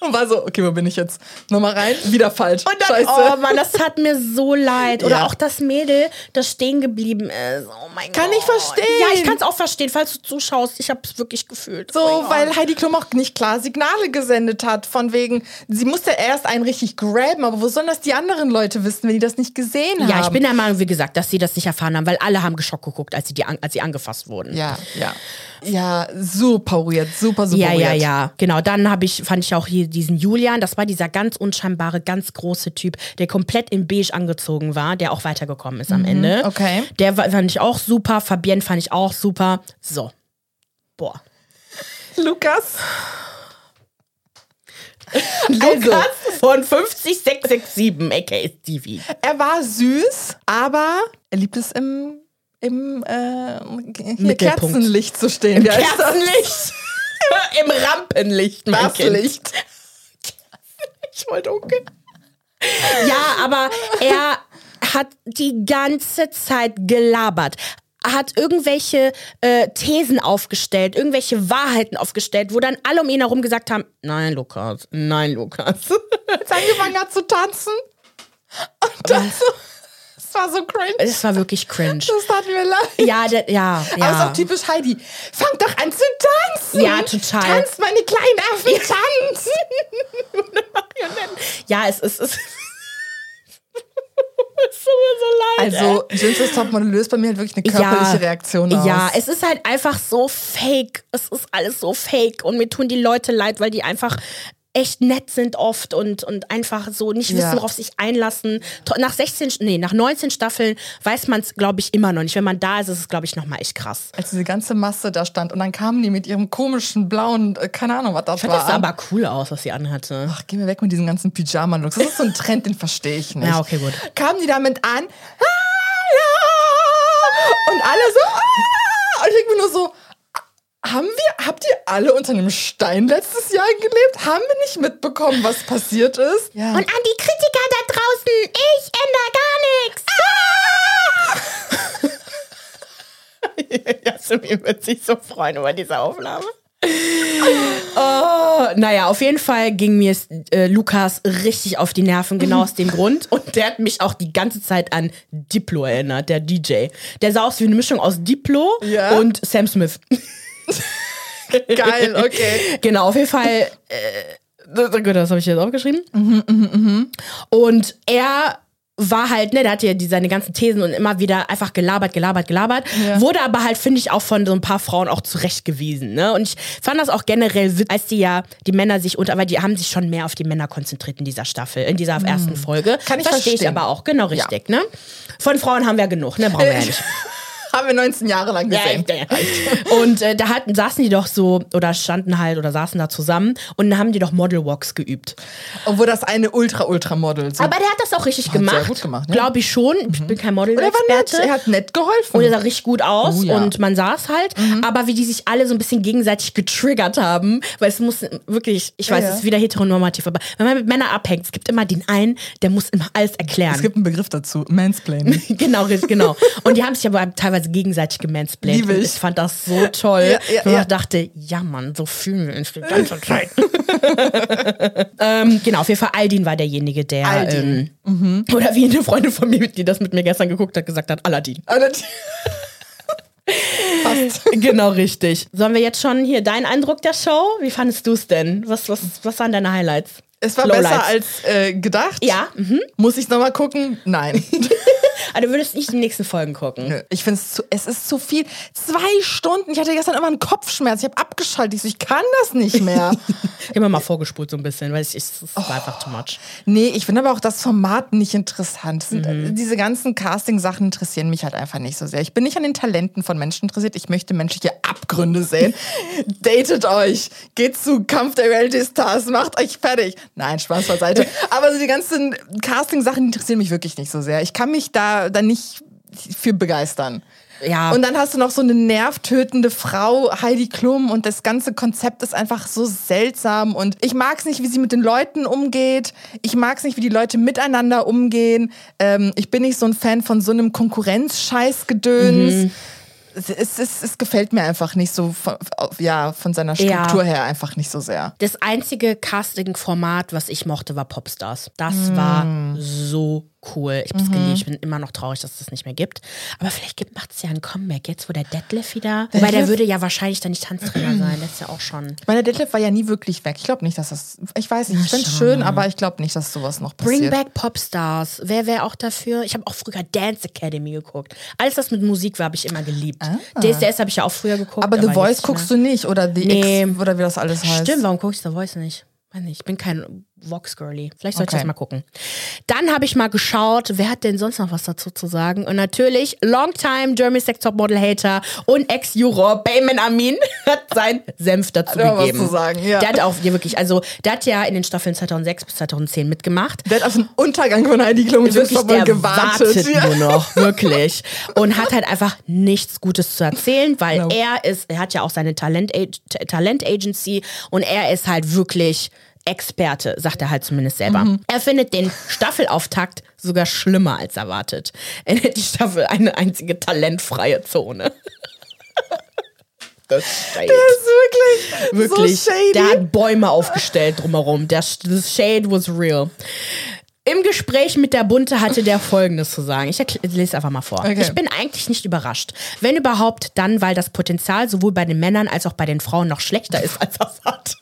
B: Und war so, okay, wo bin ich jetzt? Nochmal rein, wieder falsch.
A: Und dann,
B: Scheiße.
A: oh Mann, das hat mir so leid. Oder
B: Ja.
A: auch das Mädel, das stehen geblieben ist. Oh mein
B: Kann
A: Gott.
B: ich verstehen.
A: Ja, ich kann es auch verstehen, falls du zuschaust. Ich habe es wirklich gefühlt.
B: So,
A: Oh
B: weil. Heidi Klum auch nicht klar Signale gesendet hat, von wegen, sie musste erst einen richtig graben, aber wo sollen das die anderen Leute wissen, wenn die das nicht gesehen haben?
A: Ja, ich bin der Meinung, wie gesagt, dass sie das nicht erfahren haben, weil alle haben geschockt geguckt, als sie, die als sie angefasst wurden.
B: Ja, ja. Ja, super weird, super, super
A: Ja,
B: weird.
A: ja, ja. Genau, dann habe ich, fand ich auch hier diesen Julian, das war dieser ganz unscheinbare, ganz große Typ, der komplett in beige angezogen war, der auch weitergekommen ist am Ende.
B: Mhm, okay.
A: Der war- fand ich auch super, Fabienne fand ich auch super. So. Boah.
B: Lukas.
A: Lukas von 50667, aka Stevie.
B: Er war süß, aber er liebt es im, im äh. Kerzenlicht zu stehen. Das?
A: Kerzenlicht. Im Rampenlicht, mein
B: Das
A: Kind.
B: Licht.
A: Ich wollte okay. Ja, aber er hat die ganze Zeit gelabert. Hat irgendwelche äh, Thesen aufgestellt, irgendwelche Wahrheiten aufgestellt, wo dann alle um ihn herum gesagt haben: Nein, Lukas, nein, Lukas.
B: Als angefangen hat zu tanzen. Und dann so, es war so cringe.
A: Es war wirklich cringe.
B: Das tat mir leid.
A: Ja, der, ja,
B: Aber ist
A: ja.
B: auch typisch Heidi. Fang doch an zu tanzen.
A: Ja, total.
B: Tanzt, meine kleinen Affen, tanzt.
A: Ja, es ist. Es, es tut mir so leid.
B: Also, Jim's Topmodel löst bei mir halt wirklich eine körperliche Reaktion aus.
A: Ja, es ist halt einfach so fake. Es ist alles so fake. Und mir tun die Leute leid, weil die einfach echt nett sind oft und, und einfach so nicht wissen,
B: Ja.
A: worauf sich einlassen. Nach 16, nee, nach 19 Staffeln weiß man es, glaube ich, immer noch nicht. Wenn man da ist, ist es, glaube ich, nochmal echt krass.
B: Als diese ganze Masse da stand und dann kamen die mit ihrem komischen blauen, äh, keine Ahnung, was das
A: Ich fand
B: war.
A: das sah aber cool aus, was sie anhatte.
B: Ach, geh mir weg mit diesen ganzen Pyjama-Looks. Das ist so ein Trend, den verstehe ich nicht.
A: Ja, okay, gut.
B: Kamen die damit an, Hallo! Und alle so, ah! Und ich denke mir nur so, Haben wir, habt ihr alle unter einem Stein letztes Jahr gelebt? Haben wir nicht mitbekommen, was passiert ist?
A: Ja. Und an die Kritiker da draußen, ich ändere gar nichts. Ah! Jasmin wird sich so freuen über diese Aufnahme. Oh, naja, auf jeden Fall ging mir äh, Lukas richtig auf die Nerven, genau aus dem Grund. Und der hat mich auch die ganze Zeit an Diplo erinnert, der DJ. Der sah aus wie eine Mischung aus Diplo
B: Ja?
A: und Sam Smith.
B: Geil, okay.
A: Genau, auf jeden Fall. Äh, gut, das habe ich jetzt aufgeschrieben. Und er war halt, ne, der hatte ja die, seine ganzen Thesen und immer wieder einfach gelabert, gelabert, gelabert.
B: Ja.
A: Wurde aber halt, finde ich, auch von so ein paar Frauen auch zurechtgewiesen, ne? Und ich fand das auch generell als die ja, die Männer sich unter, weil die haben sich schon mehr auf die Männer konzentriert in dieser Staffel, in dieser ersten Folge.
B: Kann ich
A: Verstehe ich aber auch, genau richtig, ne? Von Frauen haben wir genug, ne? Brauchen wir ja nicht.
B: Haben wir 19 Jahre lang gesehen.
A: Ja, ja. Und äh, da hatten, saßen die doch so, oder standen halt, oder saßen da zusammen und dann haben die doch Model Walks geübt.
B: Obwohl das eine Ultra-Ultra-Model so.
A: Aber der hat das auch richtig
B: Hat sehr
A: gemacht.
B: gut gemacht, ja.
A: Glaube ich schon. Ich bin kein
B: er war nett,
A: Model-Experte.
B: er hat nett geholfen.
A: Und er sah richtig gut aus
B: Oh ja. Mhm.
A: und man es halt. Aber wie die sich alle so ein bisschen gegenseitig getriggert haben, weil es muss wirklich, ich weiß, es ist wieder heteronormativ, aber wenn man mit Männern abhängt, es gibt immer den einen, der muss immer alles erklären.
B: es gibt einen Begriff dazu, Mansplaining.
A: genau, richtig, genau. Und die haben sich aber teilweise gegenseitig gemansplained.
B: Liebe ich.
A: ich fand das so toll.
B: Ja, ja, ja.
A: ich dachte, ja Mann, so fühlen wir uns die ganze Zeit. ähm, genau, auf jeden Fall Aldin war derjenige, der. Ähm, oder wie eine Freundin von mir, die das mit mir gestern geguckt hat, gesagt hat, Aladdin.
B: Die- Passt.
A: genau, richtig. Sollen wir jetzt schon hier deinen Eindruck der Show? Wie fandest du es denn? Was, was, was waren deine Highlights?
B: Es war
A: Lowlights.
B: besser als äh, gedacht.
A: Ja, mhm.
B: Muss ich nochmal gucken? Nein.
A: Aber du würdest nicht die nächsten Folgen gucken.
B: Nö, Ich finde es zu, es ist zu viel. Zwei Stunden. Ich hatte gestern immer einen Kopfschmerz. Ich habe abgeschaltet. Ich, so, ich kann das nicht mehr.
A: Mir mal vorgespult so ein bisschen, weil es ist, es
B: Oh.
A: war einfach too much.
B: nee, ich finde aber auch das Format nicht interessant. Es Sind,
A: Mhm.
B: äh, Diese ganzen Casting-Sachen interessieren mich halt einfach nicht so sehr. Ich bin nicht an den Talenten von Menschen interessiert. Ich möchte menschliche Abgründe sehen. Datet euch. Geht zu Kampf der Reality Stars. Macht euch fertig. Nein, Spaß beiseite. aber so die ganzen Casting-Sachen interessieren mich wirklich nicht so sehr. Ich kann mich da, da nicht für begeistern.
A: Ja.
B: Und dann hast du noch so eine nervtötende Frau, Heidi Klum, und das ganze Konzept ist einfach so seltsam. Und ich mag es nicht, wie sie mit den Leuten umgeht. Ich mag es nicht, wie die Leute miteinander umgehen. Ähm, ich bin nicht so ein Fan von so einem Konkurrenz-Scheiß-Gedöns. Es, es, es, es gefällt mir einfach nicht so von, ja, von seiner
A: Ja.
B: Struktur her einfach nicht so sehr.
A: Das einzige Casting-Format, was ich mochte, war Popstars. Das war so cool. Ich hab's geliebt. Ich bin immer noch traurig, dass es das nicht mehr gibt. Aber vielleicht gibt macht's ja ein Comeback jetzt, wo der Detlef wieder. Wobei der
B: Detlef?
A: würde ja wahrscheinlich dann nicht Tanztrainer sein. Der ist ja auch schon.
B: Ich meine, Detlef war ja nie wirklich weg. Ich glaube nicht, dass das. Ich weiß nicht, ich finde es schön,
A: mal.
B: aber ich glaube nicht, dass sowas noch
A: Bring
B: passiert.
A: back Popstars. Wer wäre auch dafür? Ich habe auch früher Dance Academy geguckt. Alles, was mit Musik war, habe ich immer geliebt. DSDS habe ich ja auch früher geguckt.
B: Ah. aber The Voice guckst
A: mehr.
B: du nicht oder The
A: Nee.
B: X oder wie das alles heißt.
A: Stimmt, warum gucke ich The Voice nicht? Weiß nicht, ich bin kein Vox-Girly. Vielleicht sollte ich
B: Okay.
A: das mal gucken. Dann habe ich mal geschaut, wer hat denn sonst noch was dazu zu sagen? Und natürlich, Longtime Germany's Sex Top Model Hater und Ex-Juror Bayman Amin hat sein Senf dazu
B: Hat er was
A: gegeben.
B: zu sagen, ja.
A: Der hat auch hier wirklich, also der hat ja in den Staffeln 2006 bis 2010 mitgemacht.
B: Der hat auf den Untergang von Heidi Klum
A: Wirklich, der
B: gewartet.
A: wartet
B: Ja.
A: nur noch, wirklich. Und hat halt einfach nichts Gutes zu erzählen, weil
B: No.
A: er ist, er hat ja auch seine Talent, Talent Agency und er ist halt wirklich Experte, sagt er halt zumindest selber.
B: Mhm.
A: Er findet den Staffelauftakt sogar schlimmer als erwartet. Er nennt die Staffel eine einzige talentfreie Zone. Das Shade.
B: Das ist wirklich,
A: Wirklich.
B: so shady.
A: Der hat Bäume aufgestellt drumherum. Der, das Shade was real. Im Gespräch mit der Bunte hatte der Folgendes zu sagen. Ich lese einfach mal vor.
B: Okay.
A: Ich bin eigentlich nicht überrascht. Wenn überhaupt, dann, weil das Potenzial sowohl bei den Männern als auch bei den Frauen noch schlechter ist als erwartet.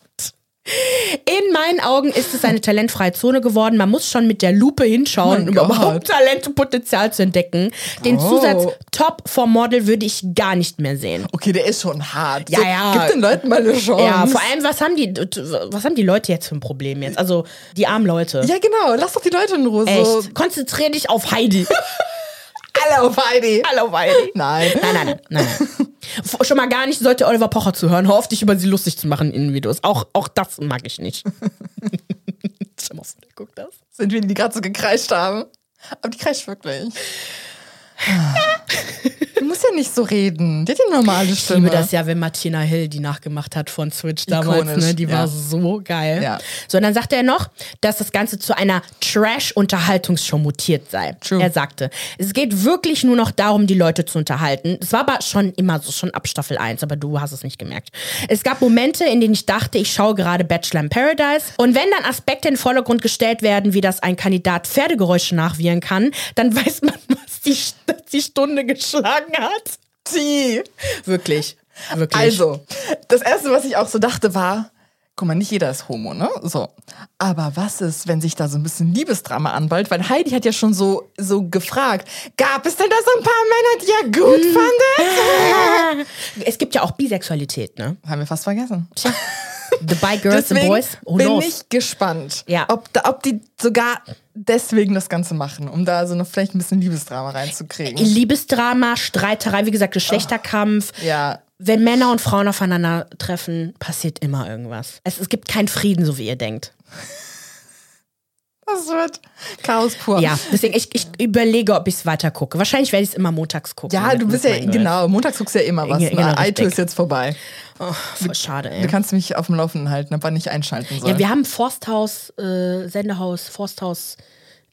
A: In meinen Augen ist es eine talentfreie Zone geworden. Man muss schon mit der Lupe hinschauen,
B: Mein
A: um
B: Gott.
A: überhaupt Talent und Potenzial zu entdecken. Den
B: Oh.
A: Zusatz Top vom Model würde ich gar nicht mehr sehen.
B: okay, der ist schon hart.
A: Ja,
B: so,
A: ja.
B: Gib den Leuten mal eine Chance.
A: Ja, vor allem, was haben die, was haben die Leute jetzt für ein Problem jetzt? Also, die armen Leute.
B: Ja, genau. Lass doch die Leute in Ruhe. So.
A: Echt. Konzentrier dich auf Heidi.
B: Auf Heidi.
A: Auf Heidi.
B: Nein.
A: Nein, nein, nein, Schon mal gar nicht sollte Oliver Pocher zuhören. Hör auf, dich über sie lustig zu machen in den Videos. Auch, auch das mag ich nicht. Stell mal vor, der guckt das.
B: Sind wir, die gerade so gekreischt haben. Aber die kreischt wirklich. Du musst ja nicht so reden. Die hat eine normale
A: Ich
B: Stimme.
A: liebe das ja, wenn Martina Hill die nachgemacht hat von Switch damals.
B: Ikonisch,
A: Ne? Die
B: ja.
A: war so geil.
B: Ja.
A: So, und dann sagte er noch, dass das Ganze zu einer Trash-Unterhaltungsshow mutiert sei.
B: True.
A: Er sagte, es geht wirklich nur noch darum, die Leute zu unterhalten. Es war aber schon immer so, schon ab Staffel 1, aber du hast es nicht gemerkt. Es gab Momente, in denen ich dachte, ich schaue gerade Bachelor in Paradise. Und wenn dann Aspekte in den Vordergrund gestellt werden, wie dass ein Kandidat Pferdegeräusche nachwirren kann, dann weiß man, die, dass die Stunde geschlagen hat.
B: Die.
A: Wirklich. Wirklich.
B: Also, das erste, was ich auch so dachte, war, guck mal, nicht jeder ist Homo, ne? So. Aber was ist, wenn sich da so ein bisschen Liebesdrama anballt? Weil Heidi hat ja schon so, so gefragt, gab es denn da so ein paar Männer, die ihr gut
A: Hm.
B: fandet?
A: Es gibt ja auch Bisexualität, ne?
B: Haben wir fast vergessen.
A: The bi girls,
B: Deswegen
A: boys. Who
B: bin
A: knows?
B: ich gespannt,
A: Ja.
B: ob, ob die sogar deswegen das Ganze machen, um da so noch vielleicht ein bisschen Liebesdrama reinzukriegen.
A: Liebesdrama, Streiterei, wie gesagt, Geschlechterkampf.
B: Ja.
A: Wenn Männer und Frauen aufeinandertreffen, passiert immer irgendwas. Es, es gibt keinen Frieden, so wie ihr denkt.
B: Das wird Chaos pur.
A: Ja, deswegen, ich, ich überlege, ob ich es weiter gucke. Wahrscheinlich werde ich es immer montags gucken.
B: Ja, du bist ja, genau, montags guckst du ja immer was.
A: Ge- genau,
B: ne?
A: richtig.
B: iTunes ist jetzt vorbei.
A: Oh, voll schade,
B: Du
A: ey.
B: kannst mich auf dem Laufenden halten, aber nicht einschalten soll.
A: Ja, wir haben Forsthaus, äh, Sendehaus, Forsthaus.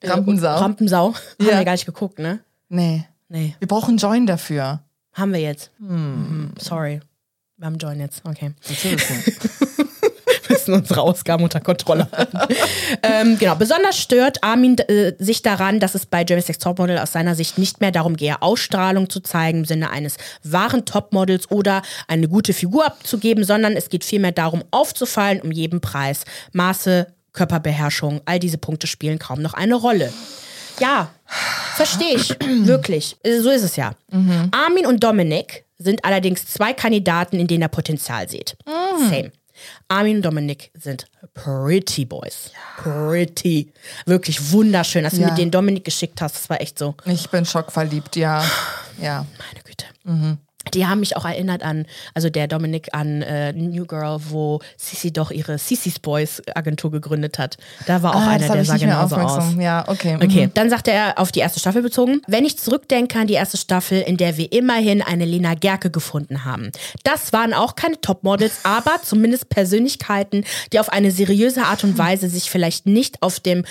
A: Äh,
B: Rampensau.
A: Rampensau. Haben
B: Ja.
A: wir gar nicht geguckt, ne?
B: nee.
A: Nee.
B: Wir brauchen Join dafür.
A: Haben wir jetzt. Mhm. Sorry. Wir haben Join jetzt. Okay. müssen unsere Ausgaben unter Kontrolle halten. ähm, genau. Besonders stört Armin äh, sich daran, dass es bei Jeremy's Next Topmodel aus seiner Sicht nicht mehr darum gehe, Ausstrahlung zu zeigen im Sinne eines wahren Topmodels oder eine gute Figur abzugeben, sondern es geht vielmehr darum, aufzufallen um jeden Preis. Maße, Körperbeherrschung, all diese Punkte spielen kaum noch eine Rolle. Ja, verstehe ich. Wirklich. Äh, So ist es ja. Armin und Dominik sind allerdings zwei Kandidaten, in denen er Potenzial sieht. Same. Armin und Dominik sind Pretty Boys. Pretty. Wirklich wunderschön. Dass du
B: Ja.
A: mit denen Dominik geschickt hast, das war echt so,
B: Ich bin schockverliebt, ja. Ja.
A: meine Güte. Die haben mich auch erinnert an, also der Dominik an äh, New Girl, wo Sissy doch ihre Sissy's Boys Agentur gegründet hat. Da war auch
B: Ah,
A: einer, der sah genauso aus.
B: Ja, okay.
A: Okay, dann sagt er auf die erste Staffel bezogen. Wenn ich zurückdenke an die erste Staffel, in der wir immerhin eine Lena Gerke gefunden haben. Das waren auch keine Topmodels, aber zumindest Persönlichkeiten, die auf eine seriöse Art und Weise sich vielleicht nicht auf dem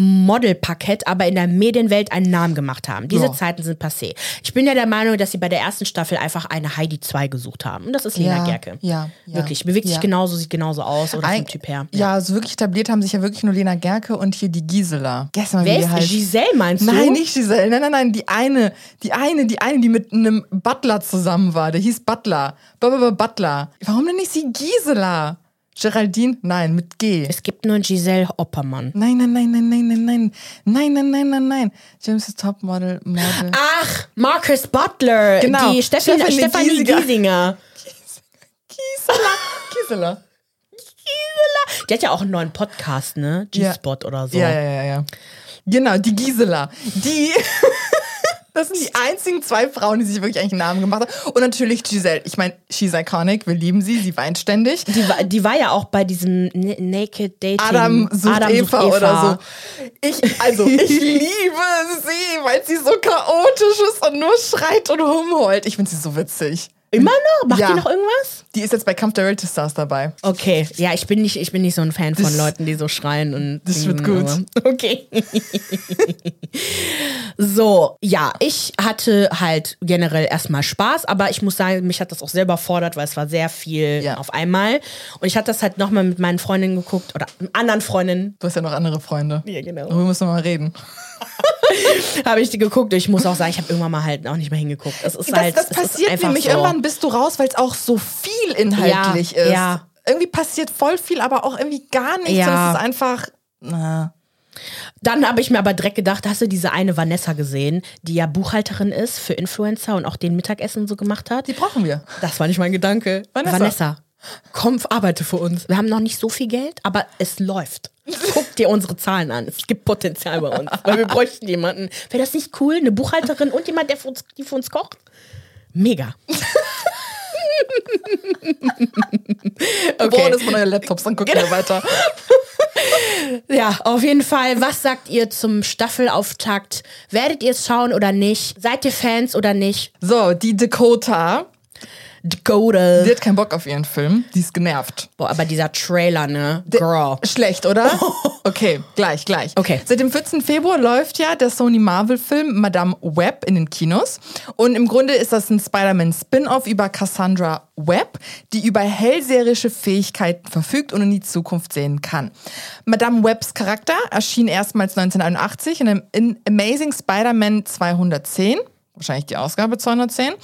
A: Modelparkett, aber in der Medienwelt einen Namen gemacht haben. Diese
B: Ja.
A: Zeiten sind passé. Ich bin ja der Meinung, dass sie bei der ersten Staffel einfach eine Heidi 2 gesucht haben. Und das ist Lena
B: Ja,
A: Gerke.
B: ja, ja,
A: Wirklich. Bewegt sich genauso, sieht genauso aus oder vom
B: Ein-
A: Typ her.
B: Ja, so wirklich etabliert haben sich ja wirklich nur Lena Gerke und hier die Gisela. Guess mal, wie
A: Wer
B: die
A: ist
B: heißt.
A: Giselle, meinst du?
B: Nein, nicht Giselle. Nein, nein, nein. Die eine, die eine, die eine, die mit einem Butler zusammen war. Der hieß Butler. Blablabla, Butler. Warum nenne ich sie Gisela? Geraldine? Nein, mit G.
A: Es gibt nur Giselle Oppermann.
B: Nein, nein, nein, nein, nein, nein, nein. Nein, nein, nein, nein, nein. James ist Topmodel, Model.
A: Ach, Marcus Butler.
B: Genau.
A: Die Steffi,
B: Stefanie
A: Stefanie
B: Giesinger.
A: Giesinger.
B: Gisela. Gisela.
A: Die hat ja auch einen neuen Podcast, ne?
B: Ja.
A: G-Spot oder so.
B: Ja, ja, ja, ja. Genau, die Gisela. Die. Das sind die einzigen zwei Frauen, die sich wirklich eigentlich einen Namen gemacht haben. Und natürlich Giselle. Ich meine, she's iconic. Wir lieben sie. Sie weint ständig.
A: Die, war, die war ja auch bei diesem N Naked Dating.
B: Adam sucht
A: Adam
B: Eva, oder so. Ich, also, ich liebe sie, weil sie so chaotisch ist und nur schreit und rumheult. Ich finde sie so witzig.
A: Immer noch? Macht
B: Ja.
A: die noch irgendwas?
B: Die ist jetzt bei Kampf der Reality Stars dabei.
A: Okay, ja, ich bin nicht, ich bin nicht so ein Fan von
B: Das-
A: Leuten, die so schreien und.
B: das wird gut.
A: Okay. so, ja, ich hatte halt generell erstmal Spaß, aber ich muss sagen, mich hat das auch selber fordert, weil es war sehr viel
B: Ja.
A: auf einmal. Und ich hatte das halt nochmal mit meinen Freundinnen geguckt oder anderen Freundinnen.
B: Du hast ja noch andere Freunde.
A: Ja, genau.
B: Darüber müssen wir mal reden.
A: Habe ich die geguckt ich muss auch sagen, ich habe irgendwann mal halt auch nicht mehr hingeguckt. Es ist
B: Das,
A: halt,
B: das passiert nämlich.
A: so.
B: Irgendwann bist du raus, weil es auch so viel inhaltlich
A: Ja,
B: ist.
A: ja.
B: Irgendwie passiert voll viel, aber auch irgendwie gar nichts.
A: Ja.
B: Und es ist einfach. Na.
A: Dann habe ich mir aber direkt gedacht, hast du diese eine Vanessa gesehen, die ja Buchhalterin ist für Influencer und auch den Mittagessen so gemacht hat?
B: Die brauchen wir.
A: Das war nicht mein Gedanke.
B: Vanessa.
A: Vanessa. Komm, arbeite für uns. Wir haben noch nicht so viel Geld, aber es läuft. Guck dir unsere Zahlen an. Es gibt Potenzial bei uns. Weil wir bräuchten jemanden. Wäre das nicht cool? Eine Buchhalterin und jemand, der für uns, die für uns kocht? Mega.
B: Okay. Boah, das sind neue Laptops, dann gucken wir weiter.
A: Ja, auf jeden Fall. Was sagt ihr zum Staffelauftakt? Werdet ihr es schauen oder nicht? Seid ihr Fans oder nicht?
B: So, die Dakota,
A: Dakota.
B: die hat keinen Bock auf ihren Film. Die ist genervt.
A: Boah, aber dieser Trailer, ne? Girl.
B: Schlecht, oder? Okay, gleich, gleich.
A: Okay.
B: Seit dem 14. Februar läuft ja der Sony Marvel-Film Madame Web in den Kinos. Und im Grunde ist das ein Spider-Man-Spin-Off über Cassandra Webb, die über hellseherische Fähigkeiten verfügt und in die Zukunft sehen kann. Madame Webbs Charakter erschien erstmals 1981 in, einem- in Amazing Spider-Man 210 wahrscheinlich die Ausgabe 210.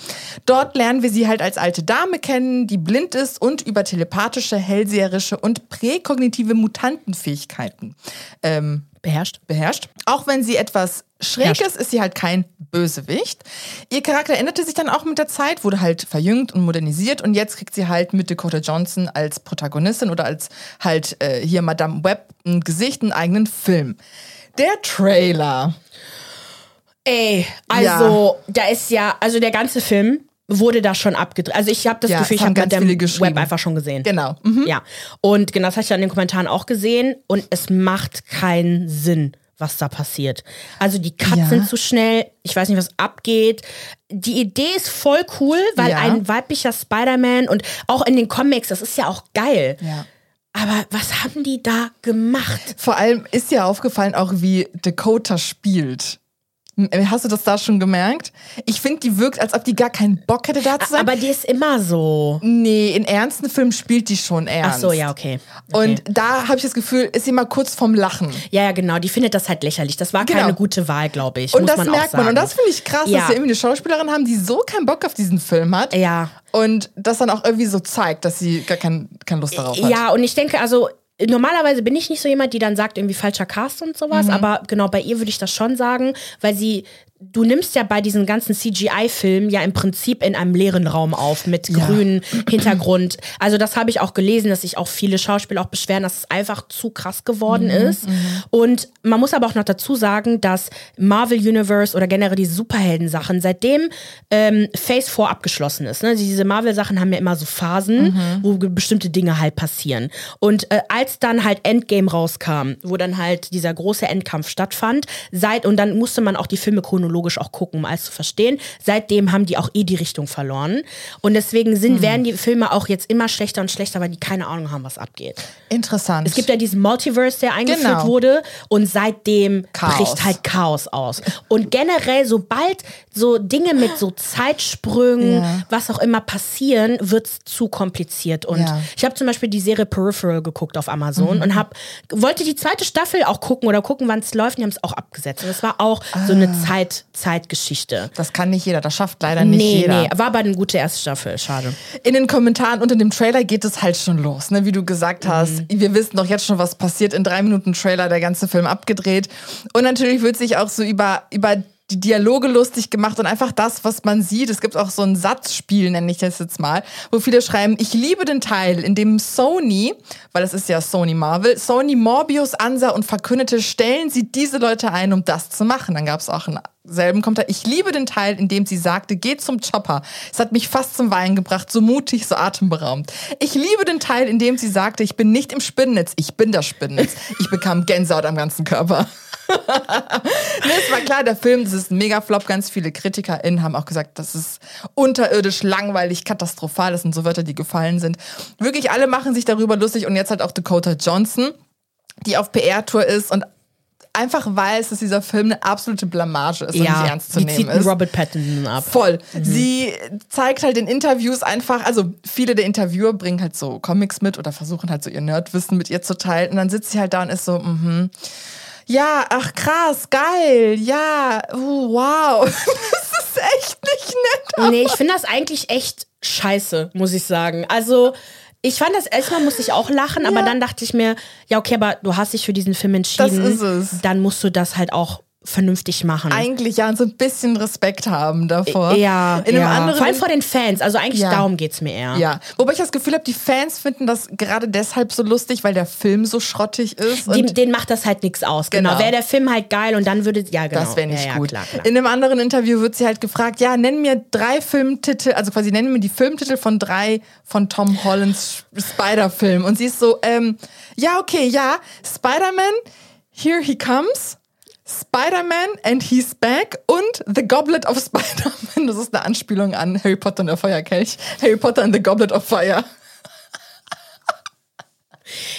B: Dort lernen wir sie halt als alte Dame kennen, die blind ist und über telepathische, hellseherische und präkognitive Mutantenfähigkeiten ähm,
A: Beherrscht.
B: beherrscht. Auch wenn sie etwas schräg ist, ist sie halt kein Bösewicht. Ihr Charakter änderte sich dann auch mit der Zeit, wurde halt verjüngt und modernisiert und jetzt kriegt sie halt mit Dakota Johnson als Protagonistin oder als halt äh, hier Madame Webb ein Gesicht, einen eigenen Film. Der Trailer.
A: Ey, also da ist ja, also der ganze Film wurde da schon abgedreht. Also ich habe das
B: Ja,
A: Gefühl, ich habe
B: viele geschrieben.
A: Web einfach schon gesehen.
B: Genau. Mhm.
A: Ja. Und genau das habe ich dann in den Kommentaren auch gesehen und es macht keinen Sinn, was da passiert. Also die Cuts
B: Ja.
A: sind zu schnell, ich weiß nicht, was abgeht. Die Idee ist voll cool, weil
B: Ja.
A: ein weiblicher Spider-Man und auch in den Comics, das ist ja auch geil.
B: Ja.
A: Aber was haben die da gemacht?
B: Vor allem ist dir aufgefallen auch, wie Dakota spielt. M- Hast du das da schon gemerkt? Ich finde, die wirkt, als ob die gar keinen Bock hätte da zu sein.
A: Aber die ist immer so.
B: nee, in ernsten Filmen spielt die schon ernst.
A: Ach so, ja, okay. okay.
B: Und da habe ich das Gefühl, ist sie mal kurz vorm Lachen.
A: Ja, ja, genau. Die findet das halt lächerlich. Das war
B: Genau.
A: keine gute Wahl, glaube ich.
B: Und das
A: man
B: merkt man. Und das finde ich krass,
A: Ja.
B: dass wir irgendwie eine Schauspielerin haben, die so keinen Bock auf diesen Film hat.
A: Ja.
B: Und das dann auch irgendwie so zeigt, dass sie gar kein, keine Lust darauf hat.
A: Ja, und ich denke, also normalerweise bin ich nicht so jemand, die dann sagt, irgendwie falscher Cast und
B: Mhm.
A: sowas, aber genau bei ihr würde ich das schon sagen, weil sie. Du nimmst ja bei diesen ganzen CGI-Filmen ja im Prinzip in einem leeren Raum auf mit
B: Ja.
A: grünem Hintergrund. Also das habe ich auch gelesen, dass sich auch viele Schauspieler auch beschweren, dass es einfach zu krass geworden
B: Mhm,
A: ist. Und man muss aber auch noch dazu sagen, dass Marvel Universe oder generell die Superhelden-Sachen, seitdem ähm, Phase 4 abgeschlossen ist, ne? diese Marvel-Sachen haben ja immer so Phasen,
B: Mhm.
A: wo bestimmte Dinge halt passieren. Und äh, als dann halt Endgame rauskam, wo dann halt dieser große Endkampf stattfand, seit und dann musste man auch die Filme chronologisch auch gucken, um alles zu verstehen. Seitdem haben die auch eh die Richtung verloren. Und deswegen
B: Mhm.
A: sind, werden die Filme auch jetzt immer schlechter und schlechter, weil die keine Ahnung haben, was abgeht.
B: Interessant.
A: Es gibt ja diesen Multiverse, der eingeführt
B: Genau.
A: wurde und seitdem
B: Chaos.
A: bricht halt Chaos aus. Und generell, sobald so Dinge mit so Zeitsprüngen,
B: Ja.
A: was auch immer passieren, wird's zu kompliziert. Und
B: Ja.
A: ich habe zum Beispiel die Serie Peripheral geguckt auf
B: Mhm.
A: Amazon und hab, wollte die zweite Staffel auch gucken oder gucken, wann es läuft. Und die haben es auch abgesetzt. Und es war auch so eine
B: Ah.
A: Zeit, Zeitgeschichte.
B: das kann nicht jeder, das schafft leider nicht
A: Nee,
B: jeder.
A: nee, war aber eine gute erste Staffel. Schade.
B: In den Kommentaren unter dem Trailer geht es halt schon los, ne? wie du gesagt hast.
A: Mhm.
B: Wir wissen doch jetzt schon, was passiert. In drei Minuten Trailer der ganze Film abgedreht. Und natürlich wird sich auch so über, über die Dialoge lustig gemacht und einfach das, was man sieht. Es gibt auch so ein Satzspiel, nenne ich das jetzt mal, wo viele schreiben, ich liebe den Teil, in dem Sony, weil es ist ja Sony Marvel, Sony Morbius ansah und verkündete, stellen Sie diese Leute ein, um das zu machen. Dann gab es auch einen selben Kommentar. Ich liebe den Teil, in dem sie sagte, geh zum Chopper. Es hat mich fast zum Weinen gebracht, so mutig, so atemberaubend. Ich liebe den Teil, in dem sie sagte, ich bin nicht im Spinnennetz, ich bin das Spinnennetz. Ich bekam Gänsehaut am ganzen Körper. Nee, es war klar, der Film, das ist ein Mega-Flop. Ganz viele KritikerInnen haben auch gesagt, das ist unterirdisch, langweilig, katastrophal. Das sind so Wörter, die gefallen sind. Wirklich alle machen sich darüber lustig und jetzt halt auch Dakota Johnson, die auf PR-Tour ist und einfach weiß, dass dieser Film eine absolute Blamage ist und nicht ernst zu
A: die
B: nehmen
A: zieht
B: ist.
A: Robert Pattinson ab.
B: Voll. Sie zeigt halt in Interviews einfach, also viele der Interviewer bringen halt so Comics mit oder versuchen halt so ihr Nerdwissen mit ihr zu teilen. Und dann sitzt sie halt da und ist so, mhm. Ja, ach krass, geil, ja, uh, wow. das ist echt nicht nett.
A: Nee, ich finde das eigentlich echt scheiße, muss ich sagen. Also, ich fand das, erstmal musste ich auch lachen, aber dann dachte ich mir, ja, okay, aber du hast dich für diesen Film entschieden.
B: Das ist es.
A: Dann musst du das halt auch vernünftig machen.
B: Eigentlich ja, und so ein bisschen Respekt haben davor.
A: Ja,
B: In einem
A: ja.
B: anderen
A: vor allem vor den Fans. Also eigentlich
B: Ja.
A: darum geht's mir eher.
B: Ja, wobei ich das Gefühl habe, die Fans finden das gerade deshalb so lustig, weil der Film so schrottig ist.
A: Die, denen macht das halt nichts aus. Genau.
B: Genau.
A: Wäre der Film halt geil und dann würde, ja genau.
B: das wäre nicht
A: ja,
B: gut.
A: Klar, klar.
B: In einem anderen Interview wird sie halt gefragt, ja, nenn mir drei Filmtitel, also quasi nenn mir die Filmtitel von drei von Tom Hollands Spider-Filmen. Und sie ist so, ähm, ja, okay, ja, Spider-Man, Here He Comes, Spider-Man and He's Back und The Goblet of Spider-Man. Das ist eine Anspielung an Harry Potter und der Feuerkelch. Harry Potter and the Goblet of Fire.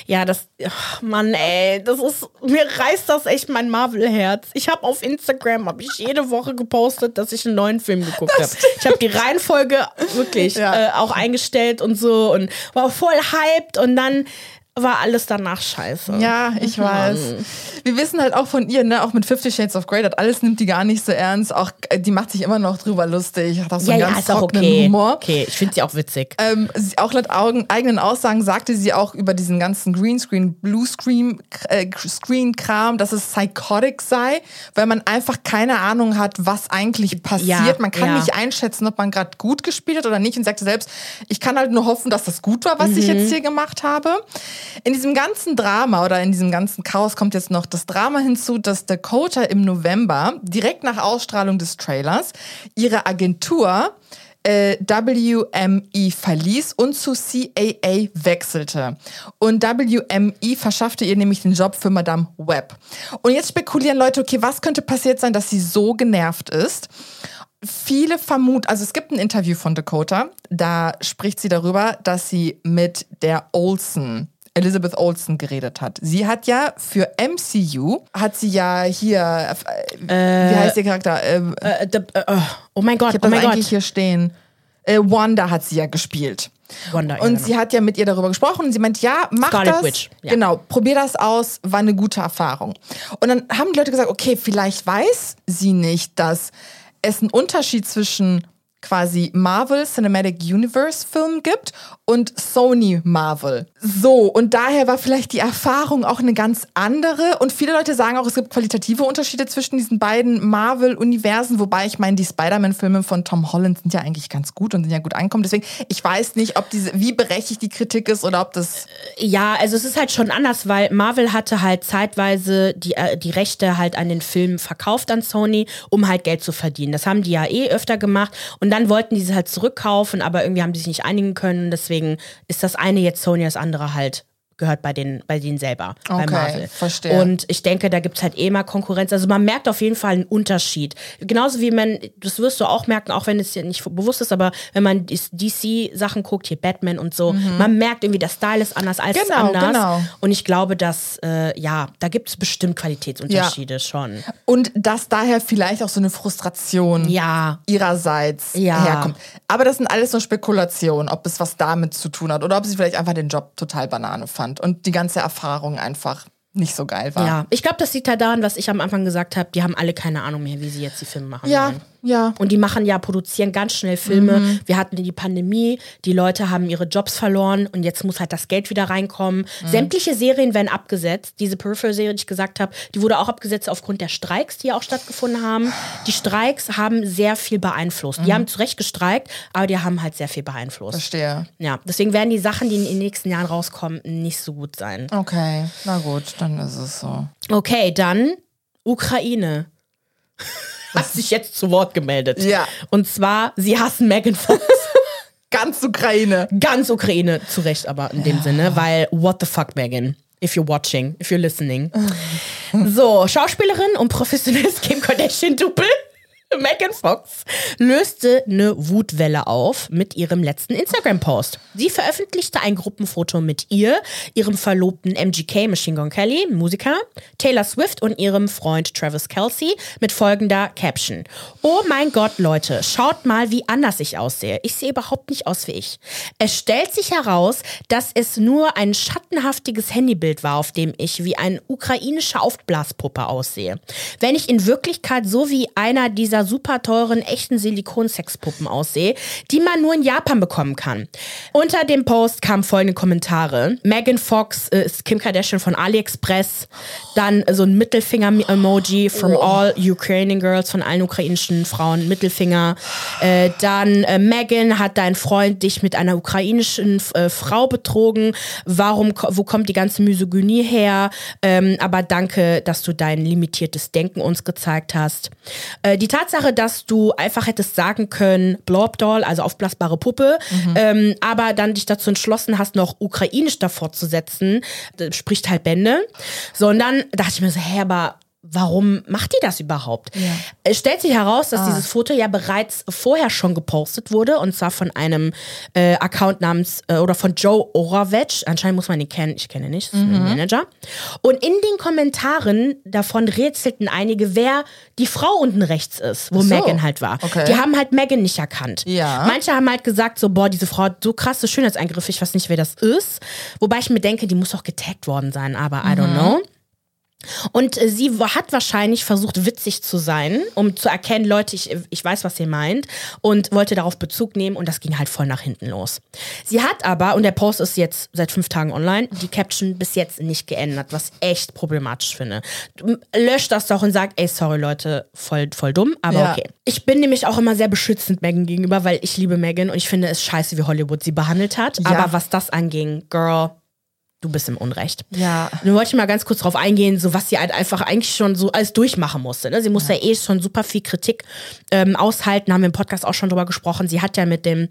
A: Ja, das, ach, Mann, ey, das ist, mir reißt das echt mein Marvel-Herz. Ich habe auf Instagram, habe ich jede Woche gepostet, dass ich einen neuen Film geguckt habe. Ich habe die Reihenfolge wirklich
B: Ja.
A: äh, auch eingestellt und so und war voll hyped und dann war alles danach scheiße.
B: Ja, ich weiß. Wir wissen halt auch von ihr, ne, auch mit Fifty Shades of Grey, das alles nimmt die gar nicht so ernst. Auch äh, die macht sich immer noch drüber lustig. Hat auch so
A: ja,
B: einen
A: ja,
B: ganz
A: ist auch
B: trockenen
A: okay.
B: Humor.
A: Okay, ich finde sie auch witzig.
B: Ähm, sie, auch laut Augen, eigenen Aussagen sagte sie auch über diesen ganzen Greenscreen, Bluescreen äh, Screen-Kram, dass es psychotic sei, weil man einfach keine Ahnung hat, was eigentlich passiert.
A: Ja,
B: man kann
A: ja.
B: nicht einschätzen, ob man gerade gut gespielt hat oder nicht. Und sagte selbst, ich kann halt nur hoffen, dass das gut war, was ich
A: Mhm.
B: jetzt hier gemacht habe. In diesem ganzen Drama oder in diesem ganzen Chaos kommt jetzt noch das Drama hinzu, dass Dakota im November, direkt nach Ausstrahlung des Trailers, ihre Agentur äh, WME verließ und zu CAA wechselte. Und WME verschaffte ihr nämlich den Job für Madame Webb. Und jetzt spekulieren Leute, okay, was könnte passiert sein, dass sie so genervt ist? Viele vermuten, also es gibt ein Interview von Dakota, da spricht sie darüber, dass sie mit der Olsen, Elizabeth Olsen geredet hat. Sie hat ja für MCU, hat sie ja hier, äh, wie heißt ihr Charakter? Äh,
A: Äh, the, äh, oh, oh mein Gott,
B: ich
A: oh
B: habe
A: mein
B: das eigentlich
A: Gott.
B: hier stehen. Äh, Wanda hat sie ja gespielt.
A: Wanda, ja,
B: und
A: genau.
B: sie hat ja mit ihr darüber gesprochen und sie meint, ja, mach
A: Scarlet
B: das.
A: Witch, ja.
B: Genau, probier das aus, war eine gute Erfahrung. Und dann haben die Leute gesagt, okay, vielleicht weiß sie nicht, dass es einen Unterschied zwischen quasi Marvel Cinematic Universe Film gibt und Sony Marvel. So, und daher war vielleicht die Erfahrung auch eine ganz andere. Und viele Leute sagen auch, es gibt qualitative Unterschiede zwischen diesen beiden Marvel-Universen, wobei ich meine, die Spider-Man-Filme von Tom Holland sind ja eigentlich ganz gut und sind ja gut angekommen. Deswegen, ich weiß nicht, ob diese, wie berechtigt die Kritik ist oder ob das.
A: Ja, also es ist halt schon anders, weil Marvel hatte halt zeitweise die, äh, die Rechte halt an den Filmen verkauft an Sony, um halt Geld zu verdienen. Das haben die ja eh öfter gemacht und dann wollten die sie halt zurückkaufen, aber irgendwie haben die sich nicht einigen können. Deswegen ist das eine jetzt Sony, das andere halt gehört bei den bei denen selber bei
B: Okay,
A: Marvel.
B: verstehe.
A: Und ich denke, da gibt's halt eh mal Konkurrenz. Also man merkt auf jeden Fall einen Unterschied. Genauso wie man, das wirst du auch merken, auch wenn es dir nicht bewusst ist, aber wenn man DC-Sachen guckt, hier Batman und so, man merkt irgendwie, der Style ist anders als
B: Mhm. Genau,
A: anders.
B: genau.
A: Und ich glaube, dass, äh, ja, da gibt es bestimmt Qualitätsunterschiede schon.
B: Und dass daher vielleicht auch so eine Frustration
A: Ja.
B: ihrerseits
A: Ja.
B: herkommt. Aber das sind alles nur Spekulationen, ob es was damit zu tun hat oder ob sie vielleicht einfach den Job total Banane fand und die ganze Erfahrung einfach nicht so geil war.
A: Ja, ich glaube, das liegt halt daran, was ich am Anfang gesagt habe. Die haben alle keine Ahnung mehr, wie sie jetzt die Filme machen
B: Ja,
A: wollen.
B: Ja.
A: Und die machen ja, produzieren ganz schnell Filme.
B: Mhm.
A: Wir hatten die Pandemie, die Leute haben ihre Jobs verloren und jetzt muss halt das Geld wieder reinkommen.
B: Mhm.
A: Sämtliche Serien werden abgesetzt. Diese Peripheral-Serie, die ich gesagt habe, die wurde auch abgesetzt aufgrund der Streiks, die ja auch stattgefunden haben. Die Streiks haben sehr viel beeinflusst. Die haben zu Recht gestreikt, aber die haben halt sehr viel beeinflusst.
B: Mhm. Verstehe.
A: Ja, deswegen werden die Sachen, die in den nächsten Jahren rauskommen, nicht so gut sein.
B: Okay, na gut, dann ist es so.
A: Okay, dann Ukraine. Hat sich jetzt zu Wort gemeldet.
B: Ja.
A: Und zwar, sie hassen Megan Fox.
B: Ganz Ukraine.
A: Ganz Ukraine, zu Recht aber in dem Sinne, weil what the fuck, Megan? If you're watching, if you're listening. so, Schauspielerin und professionelles Kim Kardashian-Double. Megan Fox löste eine Wutwelle auf mit ihrem letzten Instagram-Post. Sie veröffentlichte ein Gruppenfoto mit ihr, ihrem Verlobten MGK Machine Gun Kelly, Musiker, Taylor Swift und ihrem Freund Travis Kelsey mit folgender Caption. Oh mein Gott, Leute, schaut mal, wie anders ich aussehe. Ich sehe überhaupt nicht aus wie ich. Es stellt sich heraus, dass es nur ein schattenhaftiges Handybild war, auf dem ich wie eine ukrainische Aufblaspuppe aussehe. Wenn ich in Wirklichkeit so wie einer dieser super teuren, echten Silikon-Sexpuppen aussehe, die man nur in Japan bekommen kann. Unter dem Post kamen folgende Kommentare. Megan Fox äh, ist Kim Kardashian von AliExpress. Dann so ein Mittelfinger-Emoji from
B: Oh.
A: all Ukrainian girls, von allen ukrainischen Frauen, Mittelfinger. Äh, dann äh, Megan hat dein Freund dich mit einer ukrainischen äh, Frau betrogen. Warum, wo kommt die ganze Misogynie her? Ähm, aber danke, dass du dein limitiertes Denken uns gezeigt hast. Äh, die Tatsache, dass du einfach hättest sagen können, Blobdoll, also aufblasbare Puppe, ähm, aber dann dich dazu entschlossen hast, noch ukrainisch davor zu setzen, äh, spricht halt Bände. So, und dann dachte ich mir so, hä, aber warum macht die das überhaupt? Es stellt sich heraus, dass dieses Foto ja bereits vorher schon gepostet wurde und zwar von einem äh, Account namens äh, oder von Joe Oravec. Anscheinend muss man ihn kennen, ich kenne ihn nicht, das ist ein Manager. Und in den Kommentaren davon rätselten einige, wer die Frau unten rechts ist, wo
B: so.
A: Megan halt war.
B: Okay.
A: Die haben halt Megan nicht erkannt.
B: Ja.
A: Manche haben halt gesagt, so, boah, diese Frau hat so krasse Schönheitseingriffe, ich weiß nicht, wer das ist. Wobei ich mir denke, die muss doch getaggt worden sein, aber I don't know. Und äh, sie hat wahrscheinlich versucht, witzig zu sein, um zu erkennen, Leute, ich, ich weiß, was ihr meint, und wollte darauf Bezug nehmen und das ging halt voll nach hinten los. Sie hat aber, und der Post ist jetzt seit fünf Tagen online, die Caption bis jetzt nicht geändert, was ich echt problematisch finde. Löscht das doch und sagt, ey, sorry Leute, voll, voll dumm, aber
B: Ja.
A: okay. Ich bin nämlich auch immer sehr beschützend Megan gegenüber, weil ich liebe Megan und ich finde es scheiße, wie Hollywood sie behandelt hat.
B: Ja.
A: Aber was das anging, Girl, du bist im Unrecht.
B: Ja.
A: Nun wollte ich mal ganz kurz drauf eingehen, so was sie halt einfach eigentlich schon so alles durchmachen musste. Ne? Sie musste ja. eh schon super viel Kritik ähm, aushalten, haben wir im Podcast auch schon drüber gesprochen. Sie hat ja mit dem,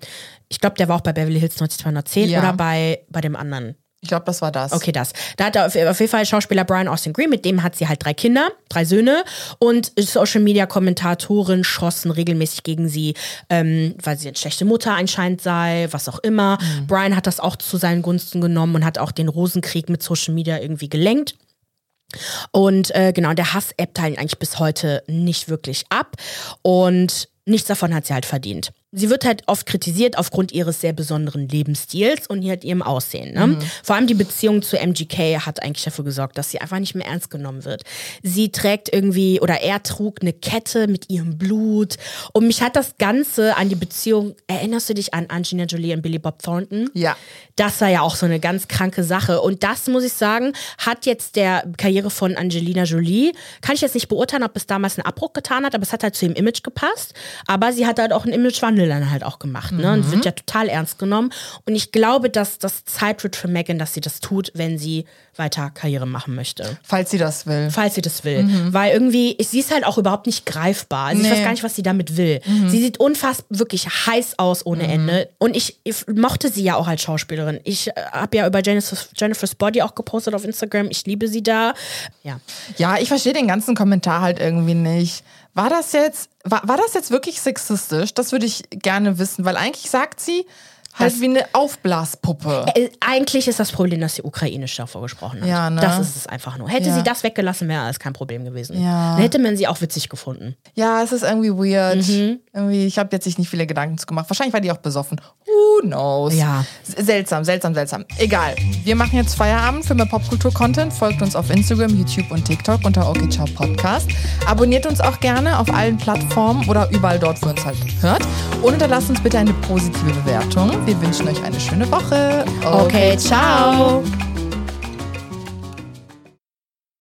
A: ich glaube, der war auch bei Beverly Hills 90210
B: Ja.
A: oder bei, bei dem anderen.
B: Ich glaube, das war das.
A: Okay, das. Da hat er auf, jeden Fall Schauspieler Brian Austin Green, mit dem hat sie halt drei Kinder, drei Söhne und Social Media Kommentatoren schossen regelmäßig gegen sie, ähm, weil sie eine schlechte Mutter anscheinend sei, was auch immer. Brian hat das auch zu seinen Gunsten genommen und hat auch den Rosenkrieg mit Social Media irgendwie gelenkt. Und äh, genau, der Hass ebbt halt eigentlich bis heute nicht wirklich ab. Und nichts davon hat sie halt verdient. Sie wird halt oft kritisiert aufgrund ihres sehr besonderen Lebensstils und halt ihrem Aussehen. Ne? Vor allem die Beziehung zu MGK hat eigentlich dafür gesorgt, dass sie einfach nicht mehr ernst genommen wird. Sie trägt irgendwie, oder er trug eine Kette mit ihrem Blut. Und mich hat das Ganze an die Beziehung, erinnerst du dich an Angelina Jolie und Billy Bob Thornton?
B: Ja.
A: Das war ja auch so eine ganz kranke Sache. Und das, muss ich sagen, hat jetzt der Karriere von Angelina Jolie, kann ich jetzt nicht beurteilen, ob es damals einen Abbruch getan hat, aber es hat halt zu ihrem Image gepasst. Aber sie hat halt auch einen Imagewandel dann halt auch gemacht. Ne? Und wird ja total ernst genommen. Und ich glaube, dass das Zeit wird für Megan, dass sie das tut, wenn sie weiter Karriere machen möchte.
B: Falls sie das will.
A: Falls sie das will. Weil irgendwie, ich- sie ist halt auch überhaupt nicht greifbar. Also Ich
B: Nee.
A: weiß gar nicht, was sie damit will. Sie sieht unfassbar wirklich heiß aus ohne Ende. Und ich, ich mochte sie ja auch als Schauspielerin. Ich habe ja über Jennifer's, Jennifer's Body auch gepostet auf Instagram. Ich liebe sie da. Ja.
B: Ja, ich verstehe den ganzen Kommentar halt irgendwie nicht. War das jetzt, war, war das jetzt wirklich sexistisch? Das würde ich gerne wissen, weil eigentlich sagt sie halt
A: Das-
B: wie eine Aufblaspuppe.
A: Äh, Eigentlich ist das Problem, dass sie ukrainisch davor gesprochen hat.
B: Ja, ne?
A: Das ist es einfach nur. Hätte
B: Ja.
A: sie das weggelassen, wäre alles kein Problem gewesen.
B: Ja.
A: Dann hätte man sie auch witzig gefunden.
B: Ja, es ist irgendwie weird.
A: Mhm.
B: Irgendwie, ich habe jetzt sich nicht viele Gedanken zu gemacht. Wahrscheinlich war die auch besoffen. Who knows?
A: Ja.
B: Seltsam, seltsam, seltsam. Egal. Wir machen jetzt Feierabend für mehr Popkultur-Content. Folgt uns auf Instagram, YouTube und TikTok unter OK Ciao Podcast. Abonniert uns auch gerne auf allen Plattformen oder überall dort, wo ihr uns halt hört. Und hinterlasst uns bitte eine positive Bewertung. Wir wünschen euch eine schöne Woche.
A: Okay, ciao.